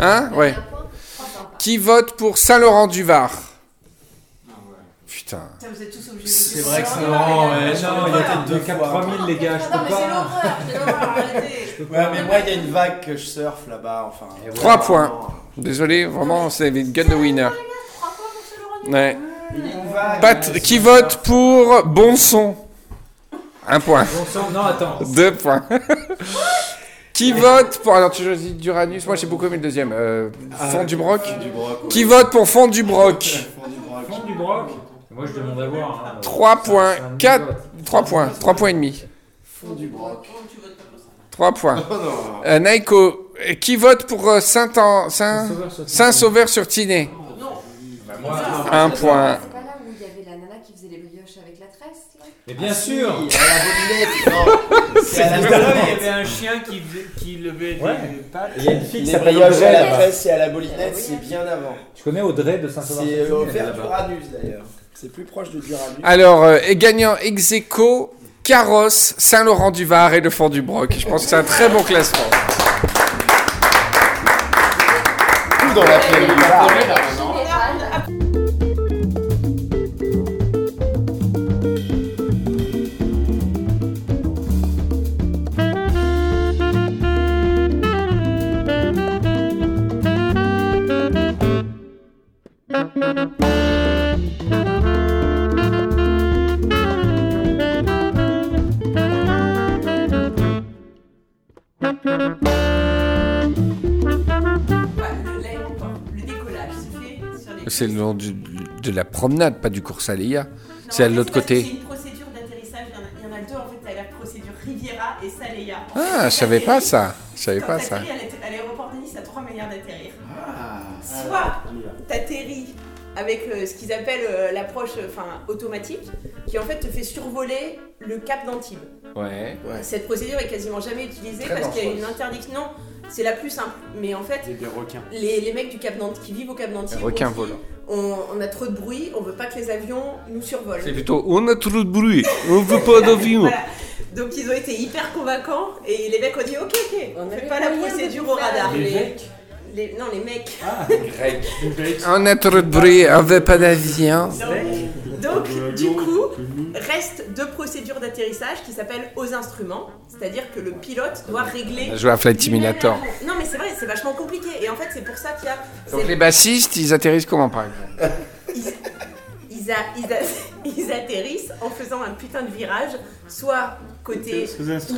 S1: Hein? Ouais. Qui vote pour Saint-Laurent-du-Var? Putain.
S5: Vous êtes tous obligés de
S2: C'est vrai que Saint-Laurent, ouais, non, il y a peut-être deux cap 3000 les gars, je
S5: Non,
S2: peux
S5: mais c'est
S2: pas.
S5: l'horreur, c'est l'horreur, arrêtez.
S6: Ouais, mais moi, il y a une vague que je surfe là-bas. Enfin,
S1: Trois points. Désolé, vraiment, c'est une gun de winner. Ouais. Pat, qui vote pour bon son Un point.
S2: Bon sang, non, attends.
S1: Deux points. qui vote pour. Alors, tu choisis Duranus Moi, j'ai beaucoup aimé le deuxième. Euh, fond du broc Qui vote pour fond du broc
S2: Fond du broc. Moi je demande à voir. hein.
S1: 3 points.
S2: C'est un
S1: 4.
S2: vote.
S1: 3 points. 3 points et demi. 3 points. Euh, Naiko, euh, qui vote pour euh, Saint- Saint- Saint-Sauveur-sur-Tinée Un point.
S4: C'est pas là où il y avait la nana qui faisait les brioches avec la tresse là
S2: Mais bien sûr.
S6: C'est à la
S3: Il y avait un chien qui, levait des
S2: Ouais.
S3: pattes.
S2: Il y a une fille qui
S6: Les
S2: s'appelle Audrey
S6: la presse et à la bolinette, c'est bien avant.
S2: Tu connais Audrey de Saint-Sauveur
S6: C'est euh,
S2: elle est
S6: vers
S2: là-bas.
S6: Duranus d'ailleurs. C'est plus proche de Duranus.
S1: Alors, euh, et gagnant ex aequo, Carrosse, Saint-Laurent-du-Var et le fond du Broc. Je pense que c'est un très bon classement.
S6: Tout dans la.
S1: C'est le nom du- de la promenade, pas du cours Aléa.
S5: Non,
S1: C'est à l'autre côté.
S5: C'est une procédure d'atterrissage, il y en a- deux en fait, t'as la procédure Riviera et Saleya. En
S1: Ah, je savais pas ça. Je savais pas ça
S5: à l'aé- à l'aéroport de Nice, t'as trois manières d'atterrir.
S1: Ah.
S5: Soit t'atterris avec euh, ce qu'ils appellent euh, l'approche euh, enfin, automatique, qui en fait te fait survoler le cap d'Antibes.
S1: Ouais.
S5: Cette procédure est quasiment jamais utilisée
S1: Très
S5: parce qu'il y a une interdiction. Non, c'est la plus simple. Mais en fait,
S3: des requins.
S5: les, les mecs du Cap d'Antibes qui vivent au Cap d'Antibes,
S1: requin volant.
S5: on, on a trop de bruit, on veut pas que les avions nous survolent.
S1: C'est plutôt on a trop de bruit, on veut pas d'avion.
S5: Voilà. Donc ils ont été hyper convaincants et les mecs ont dit ok ok, on fait pas la procédure au radar.
S3: Les
S5: Les-
S3: mecs
S5: les- non les mecs.
S1: On a trop de bruit, on veut pas d'avion.
S5: Donc du coup reste deux procédures d'atterrissage qui s'appellent aux instruments, c'est-à-dire que le pilote doit régler.
S1: Joué à Flight Simulator.
S5: Non mais c'est vrai, c'est vachement compliqué et en fait c'est pour ça qu'il y a.
S1: Donc les bassistes, ils atterrissent comment par exemple?
S5: Ils, ils a- ils a- ils atterrissent en faisant un putain de virage, soit côté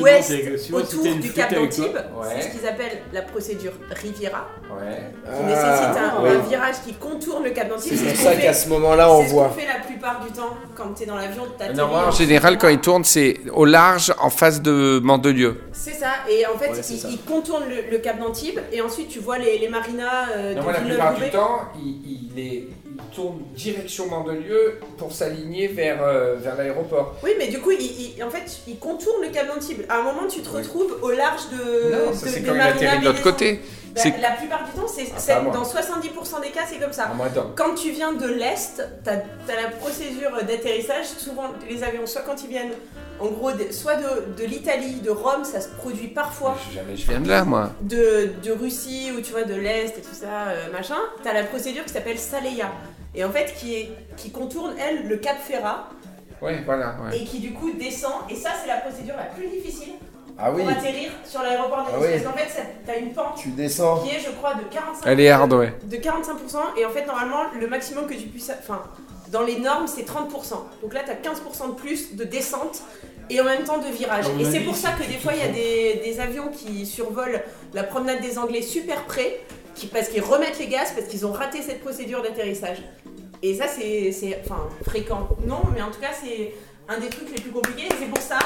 S5: ouest, autour du Cap d'Antibes.
S1: Ouais.
S5: C'est ce qu'ils appellent la procédure Riviera,
S1: Ouais.
S5: qui nécessite un, un virage qui contourne le Cap d'Antibes.
S6: C'est
S5: ce
S6: pour ça qu'à ce moment-là, on
S5: c'est ce
S6: voit.
S5: qu'on fait la plupart du temps, quand tu es dans l'avion,
S1: en général, quand il tourne, c'est au large, en face de Mandelieu.
S5: C'est ça, et en fait,
S6: Ouais, c'est
S5: il,
S6: ça.
S5: il contourne le, le cap d'Antibes, et ensuite tu vois les, les marinas euh,
S1: Non,
S5: de
S1: moi, la plupart du temps, il, il est- il tourne direction Mandelieu pour s'aligner vers, euh, vers l'aéroport.
S5: Oui, mais du coup, il, il- en fait, il contourne le cap d'Antibes. À un moment, tu te retrouves au large de,
S1: Non,
S5: de-
S1: ça, c'est quand il atterrit de l'autre côté.
S5: Bah, la plupart du temps, c'est
S1: Ah,
S5: dans 70% des cas, c'est comme ça.
S1: Ah.
S5: Quand tu viens de l'Est, tu as, la procédure d'atterrissage. Souvent, les avions, soit quand ils viennent, en gros, de- soit de, de l'Italie, de Rome, ça se produit parfois,
S1: Jamais je viens de là, moi.
S5: de, de Russie ou tu vois, de l'Est et tout ça, euh, machin. Tu as la procédure qui s'appelle Saleya. Et en fait, qui, est, qui contourne, elle, le Cap Ferrat.
S1: Ouais, voilà. ouais.
S5: Et qui, du coup, descend. Et ça, c'est la procédure la plus difficile
S6: Ah oui,
S5: pour atterrir sur l'aéroport de
S6: Ah oui.
S5: Parce qu'en fait, tu as une pente
S6: tu descends.
S5: qui est, je crois, de 45
S1: Elle est hard, ouais.
S5: de 45% et en fait normalement le maximum que tu puisses enfin dans les normes c'est 30% donc là tu as 15% de plus de descente et en même temps de virage et c'est pour ça que des fois il y a des, des avions qui survolent la promenade des Anglais super près qui, parce qu'ils remettent les gaz parce qu'ils ont raté cette procédure d'atterrissage et ça c'est c'est, enfin fréquent non mais en tout cas c'est un des trucs les plus compliqués et c'est pour ça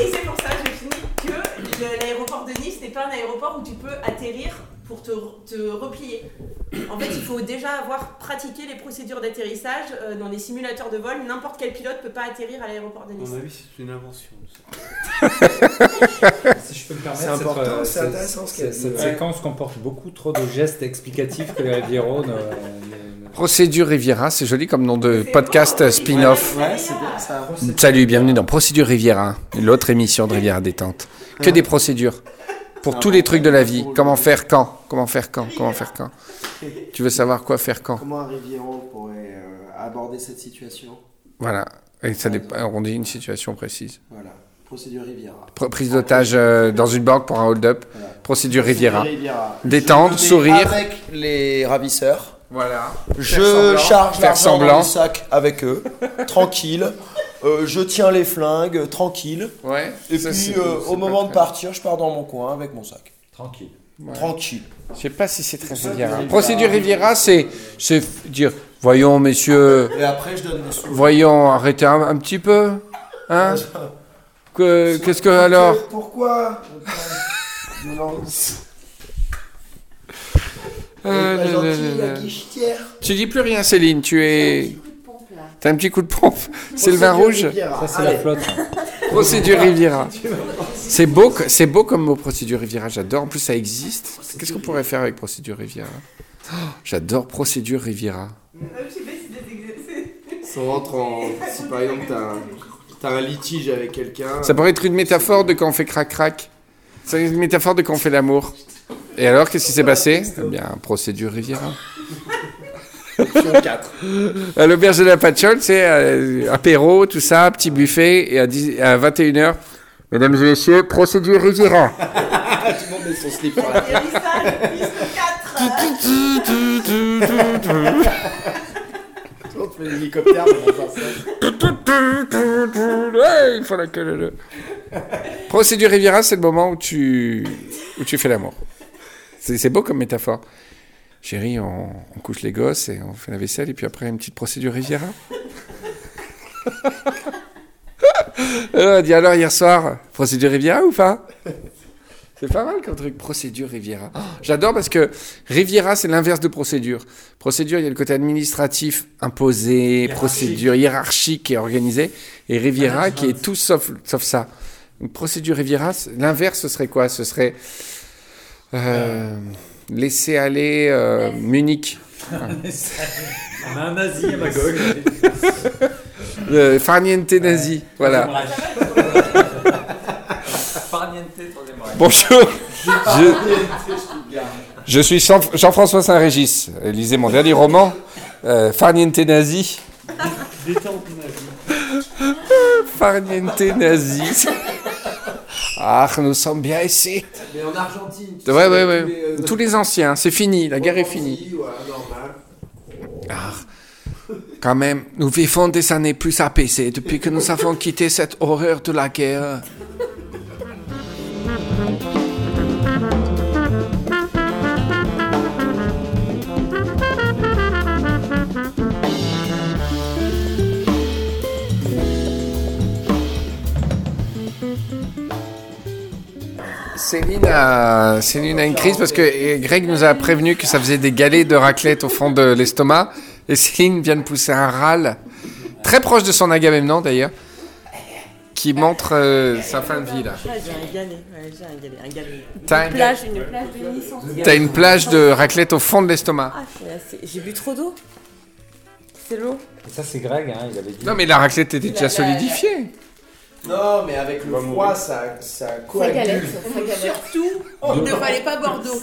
S5: et c'est pour ça, je finis, que le- l'aéroport de Nice n'est pas un aéroport où tu peux atterrir pour te, te replier. En fait, il faut déjà avoir pratiqué les procédures d'atterrissage euh, dans les simulateurs de vol. N'importe quel pilote peut pas atterrir à l'aéroport de Nice.
S3: mon avis, c'est une invention.
S2: Si je peux me permettre,
S6: C'est important,
S2: cette, euh,
S6: c'est intéressant ce
S2: cette-
S6: dit.
S2: Cette
S6: Ouais.
S2: séquence comporte beaucoup trop de gestes explicatifs que les Rivieros ne.
S1: Procédure Riviera, c'est joli comme nom de podcast euh, spin-off.
S6: Ouais, c'est bien ça.
S1: Salut, bienvenue dans Procédure Riviera, l'autre émission de Riviera Détente. Que des procédures. Pour tous les trucs de la vie. Comment faire quand? Comment faire quand? Comment faire quand? Tu veux savoir quoi faire quand?
S6: Comment un pourrait euh, aborder cette situation?
S1: Voilà. Et ça dépend, on dit une situation précise.
S6: Voilà, procédure Riviera.
S1: Pr- Prise d'otage euh, dans une banque pour un hold-up.
S6: Voilà.
S1: Procédure Riviera.
S6: Riviera.
S1: Détendre, sourire.
S6: Avec les ravisseurs.
S1: Voilà.
S6: Je
S1: semblant.
S6: charge
S1: Faire
S6: l'argent dans le sac avec eux, tranquille. Euh, je tiens les flingues, tranquille.
S1: Ouais.
S6: Et
S1: ça,
S6: puis euh, au moment de partir, je pars dans mon coin avec mon sac.
S2: Tranquille.
S6: Tranquille.
S1: Je sais pas si c'est très Riviera. Procédure Riviera, c'est dire voyons, messieurs,
S6: Et après, je donne mes
S1: voyons, arrêtez un, un petit peu. Hein? Que- Qu'est-ce que alors?
S6: Pourquoi?
S1: Euh,
S6: la guichetière.
S1: Tu dis plus rien, Céline. Tu es. T'as un petit coup de pompe. C'est le vin rouge.
S2: Ça, c'est la flotte.
S1: Procédure Riviera. C'est beau, c'est beau comme mot Procédure Riviera. J'adore. En plus, ça existe. Qu'est-ce qu'on pourrait faire avec Procédure Riviera? Oh, J'adore Procédure Riviera.
S6: Ça rentre en. Si par exemple, t'as un, t'as un litige avec quelqu'un.
S1: Ça pourrait être une métaphore de quand on fait crac-crac. C'est une métaphore de quand on fait l'amour. Et alors, qu'est-ce qui s'est passé? Eh bien, Procédure Riviera. À l'auberge de la Patchole, c'est euh, apéro, tout ça, petit buffet, et à, 10 à 21h, mesdames et messieurs, procédure Riviera.
S6: Tout le monde met son slip sur la tête. Tout le monde fait l'hélicoptère dans un sens.
S1: Ouais, il faut la queue, le- le. Procédure Riviera, c'est le moment où tu, où tu fais l'amour. C'est beau comme métaphore. Chérie, on, on couche les gosses et on fait la vaisselle, et puis après, une petite procédure Riviera. alors, on dit alors, hier soir, procédure Riviera ou pas? C'est pas mal comme truc, procédure Riviera. Oh, J'adore parce que Riviera, c'est l'inverse de procédure. Procédure, il y a le côté administratif imposé, procédure hiérarchique et organisée, et Riviera qui est tout sauf, sauf ça. Donc, procédure Riviera, l'inverse, ce serait quoi? Ce serait euh, laisser aller euh, Munich.
S2: On a un nazi à ma gauche.
S1: Le farniente nazi, voilà. Bonjour, je, je suis Jean- Jean-François Saint-Régis. Lisez mon dernier roman, euh, Farniente nazi. Farniente nazi. Ah, nous sommes bien ici.
S6: Mais en Argentine. tu
S1: Ouais,
S6: sais,
S1: ouais,
S6: tous les, euh,
S1: Tous les anciens, c'est fini, la guerre est finie. Ah, quand même, nous vivons des années plus apaisées depuis que nous avons quitté cette horreur de la guerre. Céline a, Céline a une crise parce que Greg nous a prévenu que ça faisait des galets de raclette au fond de l'estomac. Et Céline vient de pousser un râle, très proche de son agamemnon d'ailleurs, qui montre euh, sa fin de vie là.
S5: Ah, j'ai un galet, ouais, j'ai un galet, un galet.
S1: T'as
S4: Une
S1: un-
S4: plage, une plage de Nice entière.
S1: T'as une plage de raclette au fond de l'estomac.
S4: Ah, J'ai bu trop d'eau. C'est l'eau.
S2: Ça, c'est Greg, hein, il avait dit.
S1: Non mais la raclette était déjà solidifiée.
S6: Non, mais avec le froid, ça, ça
S4: Ça
S6: coagule.
S5: Surtout, il ne fallait pas Bordeaux.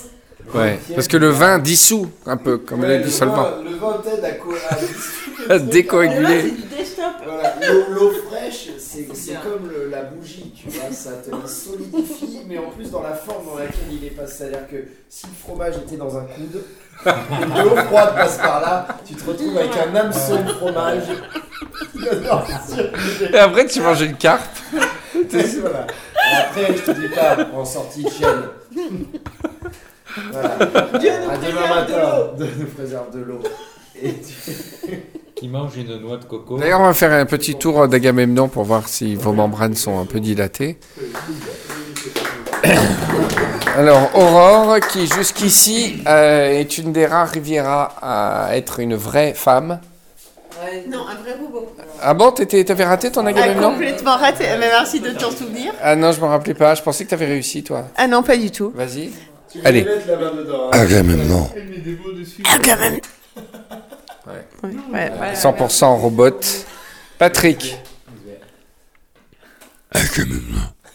S1: Ouais, parce que le vin dissout un peu, comme
S6: Ouais,
S1: le dissolvant.
S6: vin- Le vin t'aide à, co- à
S1: À décoaguler.
S6: Voilà, l'eau fraîche, c'est c'est comme le- la bougie, tu vois, ça te solidifie, mais en plus dans la forme dans laquelle il est passé. C'est-à-dire que si le fromage était dans un coude, l'eau froide passe par là, tu te retrouves avec un hameçon de fromage.
S1: Et après tu manges une carpe.
S6: voilà. Et après, je te dis pas, en sortie de chaîne. Voilà.
S5: Dieu nous
S6: À demain matin, de nous préserve de l'eau. Et tu-
S2: Qui mange une noix de coco.
S1: D'ailleurs, on va faire un petit tour d'Agamemnon pour voir si vos membranes sont un peu dilatées. Alors, Aurore, qui jusqu'ici euh, est une des rares Riviera à être une vraie femme.
S5: Non, un vrai robot.
S1: Ah bon, t'étais- t'avais raté ton
S5: Ah,
S1: Agamemnon?
S5: complètement raté. Mais merci de t'en souvenir.
S1: Ah non, je me rappelais pas. Je pensais que t'avais réussi, toi.
S5: Ah non, pas du tout.
S1: Vas-y. Allez.
S6: hein.
S1: Agamemnon.
S5: Ouais, ouais, ouais.
S1: 100% robot. Patrick.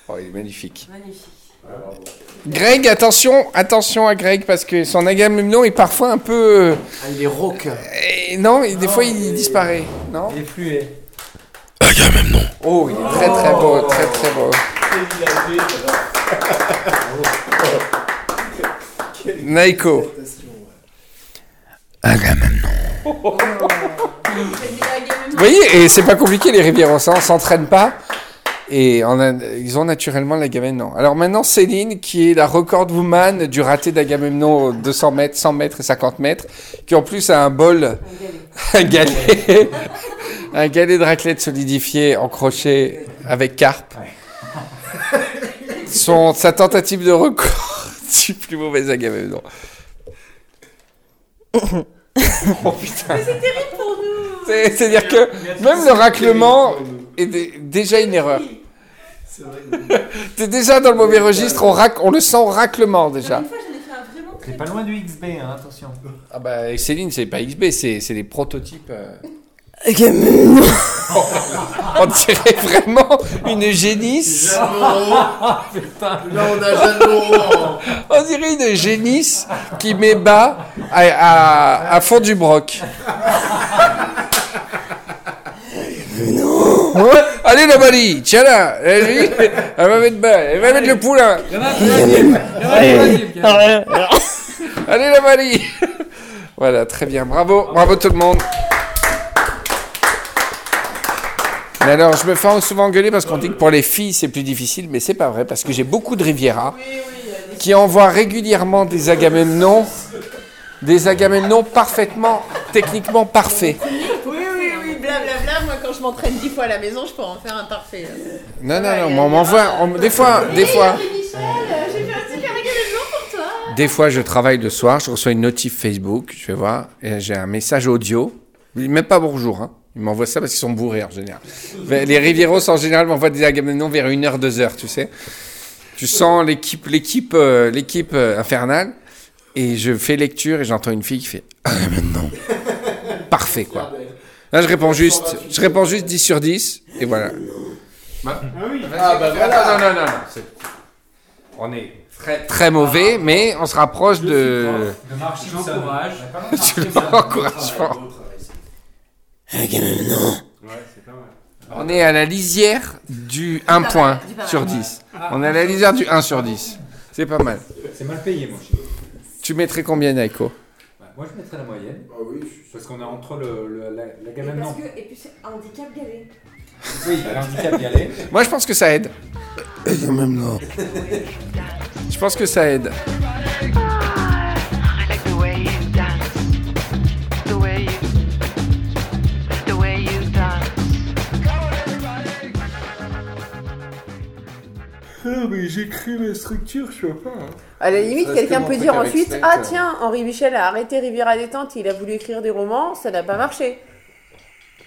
S1: Oh, il est magnifique.
S4: Magnifique.
S1: Greg, attention, attention à Greg parce que son Agamemnon est parfois un peu.
S6: Ah, il est rauque.
S1: eh, non, et des fois il disparaît. Non?
S2: Il est fluet.
S1: Oh, il est très très beau, très très beau. Naiko. Vous voyez, et c'est pas compliqué les rivières, on s'en- s'entraîne pas. Et on a- ils ont naturellement l'Agamemnon. Alors maintenant, Céline, qui est la record woman du raté d'Agamemnon 200 mètres, 100 mètres et 50 mètres, qui en plus a un bol, un galet, un galet de raclette solidifié en crochet avec carpe. Son, sa tentative de record du plus mauvais Agamemnon. oh putain.
S5: C'est terrible pour nous.
S1: C'est- C'est-à-dire que même le raclement est dé- déjà une erreur. T'es déjà dans le mauvais registre, on, rac- on le sent au raclement déjà.
S5: Une fois, j'en ai fait un vraiment très
S2: C'est pas loin du XB, hein, attention.
S1: Ah bah Céline, c'est pas XB, c'est c'est des prototypes. euh. on dirait vraiment une génisse.
S6: Là, on a Jeanne Laurent.
S1: On dirait une génisse qui met bas à, à- à fond du broc. Ouais, Allez la Marie, tiens là, elle, elle va mettre bas, elle va mettre le poulain. Allez. La Marie Voilà, très bien, bravo, bravo tout le monde. Mais alors, je me fais souvent engueuler parce qu'on dit que pour les filles c'est plus difficile, mais c'est pas vrai parce que j'ai beaucoup de Riviera qui envoient régulièrement des Agamemnons, des Agamemnons parfaitement, techniquement parfaits.
S5: Oui, oui, oui, blablabla. Moi, quand je m'entraîne dix fois à la maison, je peux en faire un parfait.
S1: Non, non, non, mais on m'envoie, on- des fois, des fois,
S5: Michel, j'ai fait un super également pour toi.
S1: des fois je travaille le soir, je reçois une notif Facebook, je vais voir, et j'ai un message audio, même pas bonjour, hein. Ils m'envoient ça parce qu'ils sont bourrés en général. Les Rivieros en général m'envoient des Agamemnons vers 1h, 2h, tu sais. Tu sens l'équipe, l'équipe, euh, l'équipe euh, infernale, et je fais lecture et j'entends une fille qui fait Agamemnon. Parfait, quoi. Là, je réponds juste, je réponds juste 10 sur 10, et voilà.
S6: Ah bah voilà.
S1: Non, non, non, non. On est très, très mauvais, mais on se rapproche de.
S2: De
S1: l'encouragements. On est à la lisière du 1 point sur 10. On est à la lisière du 1 sur 10. C'est pas mal.
S2: C'est mal payé, mon chien.
S1: Tu mettrais combien, Naiko?
S2: Bah, moi, je mettrais la moyenne.
S6: Ah oui,
S2: Parce qu'on est entre le, le- la, la Agamemnon.
S4: et puis c'est un handicap galet.
S2: Oui, bah, l'handicap y aller.
S1: Moi, je pense que ça aide. Je pense que ça aide.
S6: Ah oui,
S1: mais j'écris mes structures, je peux pas. hein.
S5: À la limite, quelqu'un peut dire ensuite Ah
S1: euh.
S5: tiens, Henri Michel a arrêté Riviera détente, il a voulu écrire des romans, ça n'a pas marché.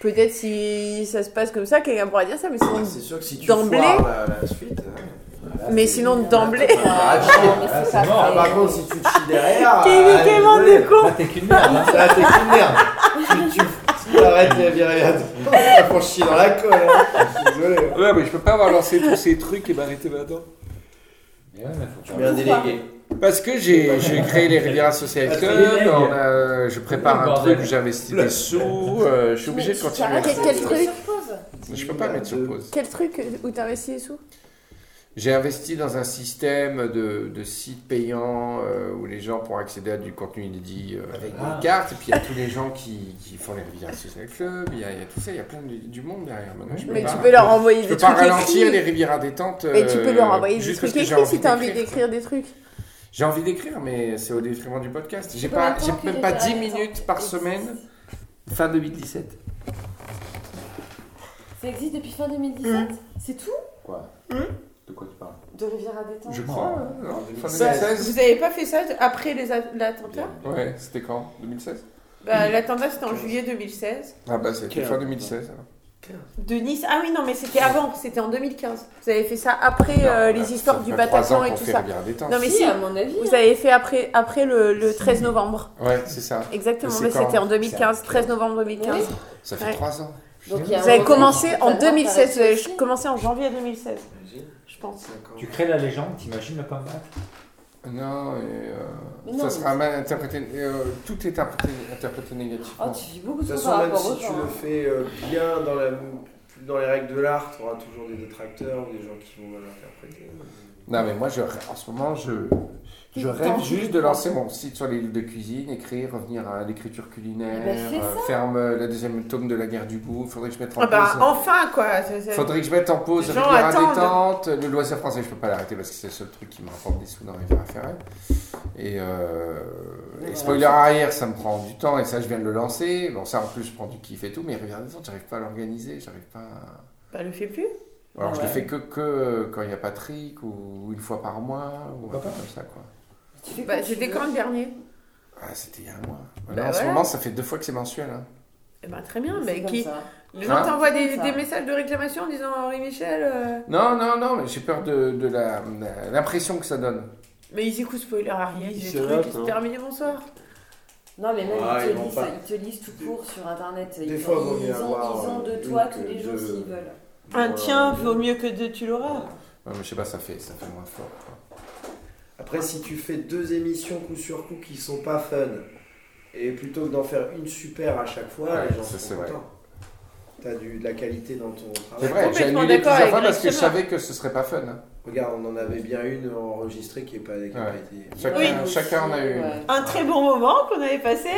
S5: Peut-être si ça se passe comme ça, quelqu'un pourra dire ça, mais sinon,
S6: C'est sûr que si tu
S5: d'emblée.
S6: la, la suite. hein,
S5: Mais sinon, d'emblée.
S6: Ah,
S2: Ah,
S6: ah, par contre, si tu te chies derrière.
S5: Kevin,
S6: ah,
S5: quel monde
S6: désolé.
S5: de con
S2: Là, t'es qu'une merde. hein.
S6: Là, t'es qu'une merde. tu, tu, tu arrêtes les virades. Chier dans la colle. Hein. Je suis Désolé.
S1: Ouais, mais je peux pas avoir lancé tous ces trucs et m'arrêter maintenant.
S2: Mais ouais, mais faut
S6: bien délégué.
S1: Parce que j'ai j'ai créé les Riviera Social Club, on a- je prépare un truc, j'investis des sous, euh, je suis obligé de continuer. à
S4: Quel,
S1: des
S4: truc.
S1: Je peux pas mettre sur pause.
S5: Quel truc où t'investis les sous?
S1: J'ai investi dans un système de, de sites payants euh, où les gens pourront accéder à du contenu inédit euh, avec
S2: Ah.
S1: des cartes. Et puis il y a tous les gens qui, qui font les Riviera Social Club, il y, a, il y a tout ça, il y a plein de, du monde derrière. Maintenant, je peux
S5: Mais
S1: pas-
S5: tu peux leur envoyer
S1: je
S5: des
S1: peux pas
S5: trucs
S1: ralentir
S5: écrits.
S1: les Riviera détente.
S5: Mais tu peux leur
S1: euh,
S5: envoyer des trucs écrits
S1: envie
S5: si t'as envie
S1: d'écrire.
S5: des trucs.
S1: J'ai envie d'écrire, mais c'est au détriment du podcast. J'ai pas, même pas
S4: derrière
S1: 10
S4: le temps
S1: minutes par semaine. Fin 2017.
S4: Ça existe depuis fin 2017 C'est tout?
S2: Quoi De quoi tu parles
S4: De Riviera détente
S1: Je crois. hein, non fin
S5: Bah,
S1: 2016.
S5: vous avez pas fait ça après les l'attentat
S1: Ouais, c'était quand? 2016
S5: bah, L'attentat c'était en juillet 2016.
S1: Ah bah c'était fin 2016. alors.
S5: De Nice Ah oui, non, mais c'était avant, c'était en 2015. Vous avez fait ça après
S1: Non,
S5: euh, les histoires du
S1: trois
S5: Bataclan et tout
S1: fait
S5: ça. Non, mais
S4: Si,
S5: si,
S4: à mon avis.
S5: vous avez fait après, après le, le 13 novembre.
S1: Ouais, c'est ça.
S5: Exactement, mais c'était en 2015, 13 novembre 2015.
S4: Oui.
S1: Ça fait
S5: Ouais.
S1: 3 ans.
S4: Donc,
S5: Vous avez commencé en
S4: pas le voir
S5: 2016,
S4: t'arrêter
S5: vous avez commencé en janvier 2016, je pense.
S2: Tu crées la légende, t'imagines le comeback?
S1: Non, et, euh,
S4: Mais non,
S1: ça sera mal interprété. euh, tout est interprété, interprété négativement.
S4: Oh, tu vis beaucoup
S6: De toute
S4: par
S6: façon, même si tu le
S4: hein.
S6: fais euh, bien dans, la, dans les règles de l'art, tu auras toujours des détracteurs ou des gens qui vont mal interpréter.
S1: Non, mais moi, je, en ce moment, je, je rêve juste
S4: de
S1: lancer mon site sur les livres de cuisine, écrire, revenir à l'écriture culinaire,
S4: Eh ben,
S1: euh, faire me- le deuxième tome de la guerre du goût. Faudrait que je mette en
S5: Ah bah,
S1: pause.
S5: enfin quoi
S1: Faudrait que je mette en pause Riviera
S5: attendent.
S1: détente, le loisir français, je peux pas l'arrêter parce que c'est le seul truc qui me rapporte des sous dans Riviera Ferret. Et, euh, et spoiler arrière, ça me prend du temps et ça, je viens de le lancer. Bon, ça en plus, je prends du kiff et tout, mais détente, j'arrive pas à l'organiser, j'arrive pas à...
S5: Bah, le fais plus.
S1: Alors,
S4: Ah
S1: je le
S4: ouais.
S1: fais que, que quand il y a Patrick ou une fois par mois ou un truc comme ça, quoi.
S4: Tu fais
S5: Bah, c'était quand le dernier?
S1: Ah, c'était il y a un mois. Là,
S5: Bah
S1: en ce moment, ça fait deux fois que c'est mensuel. Hein.
S5: Eh ben, très bien, mais qui...
S4: ça.
S5: Les gens
S1: Hein
S5: t'envoient des, messages de réclamation en disant Henri Michel. euh,
S1: Non, non, non, mais j'ai peur de, de la- l'impression que ça donne.
S5: Mais ils écoutent spoiler arrière, ils
S6: Ils
S5: des trucs,
S6: hein.
S5: terminé, bonsoir.
S4: Non, mais même
S6: Ah,
S4: ils,
S6: ils
S4: te lisent,
S6: pas-
S4: ils te lisent tout court sur internet.
S6: Des
S4: ils
S6: fois,
S4: ont, ils ont,
S6: avoir,
S4: ils ont de
S6: euh,
S4: toi tous
S6: que
S4: les jours s'ils veulent.
S5: Un tien vaut mieux que deux, tu l'auras.
S1: Ouais, mais je sais pas, ça fait, ça fait moins fort. quoi.
S6: Après, si tu fais deux émissions coup sur coup qui sont pas fun, et plutôt que d'en faire une super à chaque fois,
S1: Ouais,
S6: les gens
S1: ça, c'est
S6: sont
S1: vrai.
S6: contents. T'as du- de la qualité dans ton
S1: C'est
S6: travail.
S1: vrai, j'ai
S5: complètement
S1: annulé
S5: d'accord
S1: plusieurs
S5: avec
S1: fois parce que je
S5: Greg
S1: savais que ce serait pas fun. hein.
S6: Regarde, on en avait bien une enregistrée qui n'a pas, qui a
S1: Ouais.
S6: pas été.
S1: Chacun,
S5: Oui.
S1: chacun en a eu une.
S5: Un très bon moment qu'on avait passé.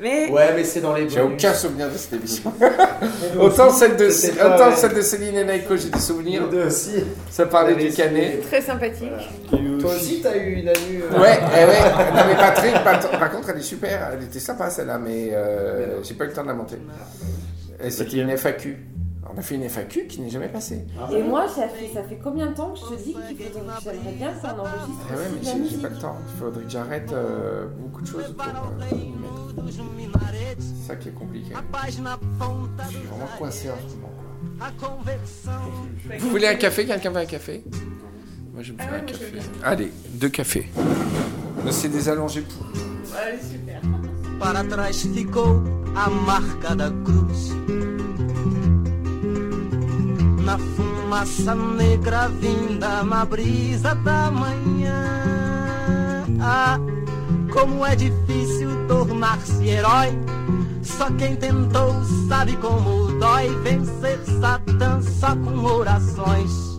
S5: Mais
S6: Ouais, mais c'est dans les
S1: J'ai aucun souvenir de cette émission. Autant celle de, autant
S6: ouais.
S1: celle de Céline et Naiko, j'ai des souvenirs.
S6: Deux aussi.
S1: Ça parlait du canet.
S5: très sympathique.
S6: Voilà. Toi aussi, t'as eu une année. euh,
S1: Ouais, eh ouais. Non mais Patrick, par, par contre, elle est super. Elle était sympa celle-là, mais euh, j'ai pas eu le temps de la monter. Et c'était une FAQ. On a fait une FAQ qui n'est jamais passée.
S4: Et moi, ça fait, ça fait combien de temps que je te dis qu'il faudrait que j'aimerais bien qu'on enregistre
S1: Eh ouais,
S4: aussi
S1: mais j'ai- pas le temps. Il faudrait que j'arrête euh, beaucoup de choses pour euh, mettre. C'est ça qui est compliqué. Je suis vraiment coincé en ce moment. quoi. Vous voulez un café? Quelqu'un veut un café? Moi, je vais me faire un café. Allez, deux cafés. C'est des allongés pour.
S5: Allez, super.
S10: Para trás ficou a marca da cruz. Na fumaça negra vinda na brisa da manhã. Ah, como é difícil tornar-se herói. Só quem tentou sabe como dói vencer Satã só com orações.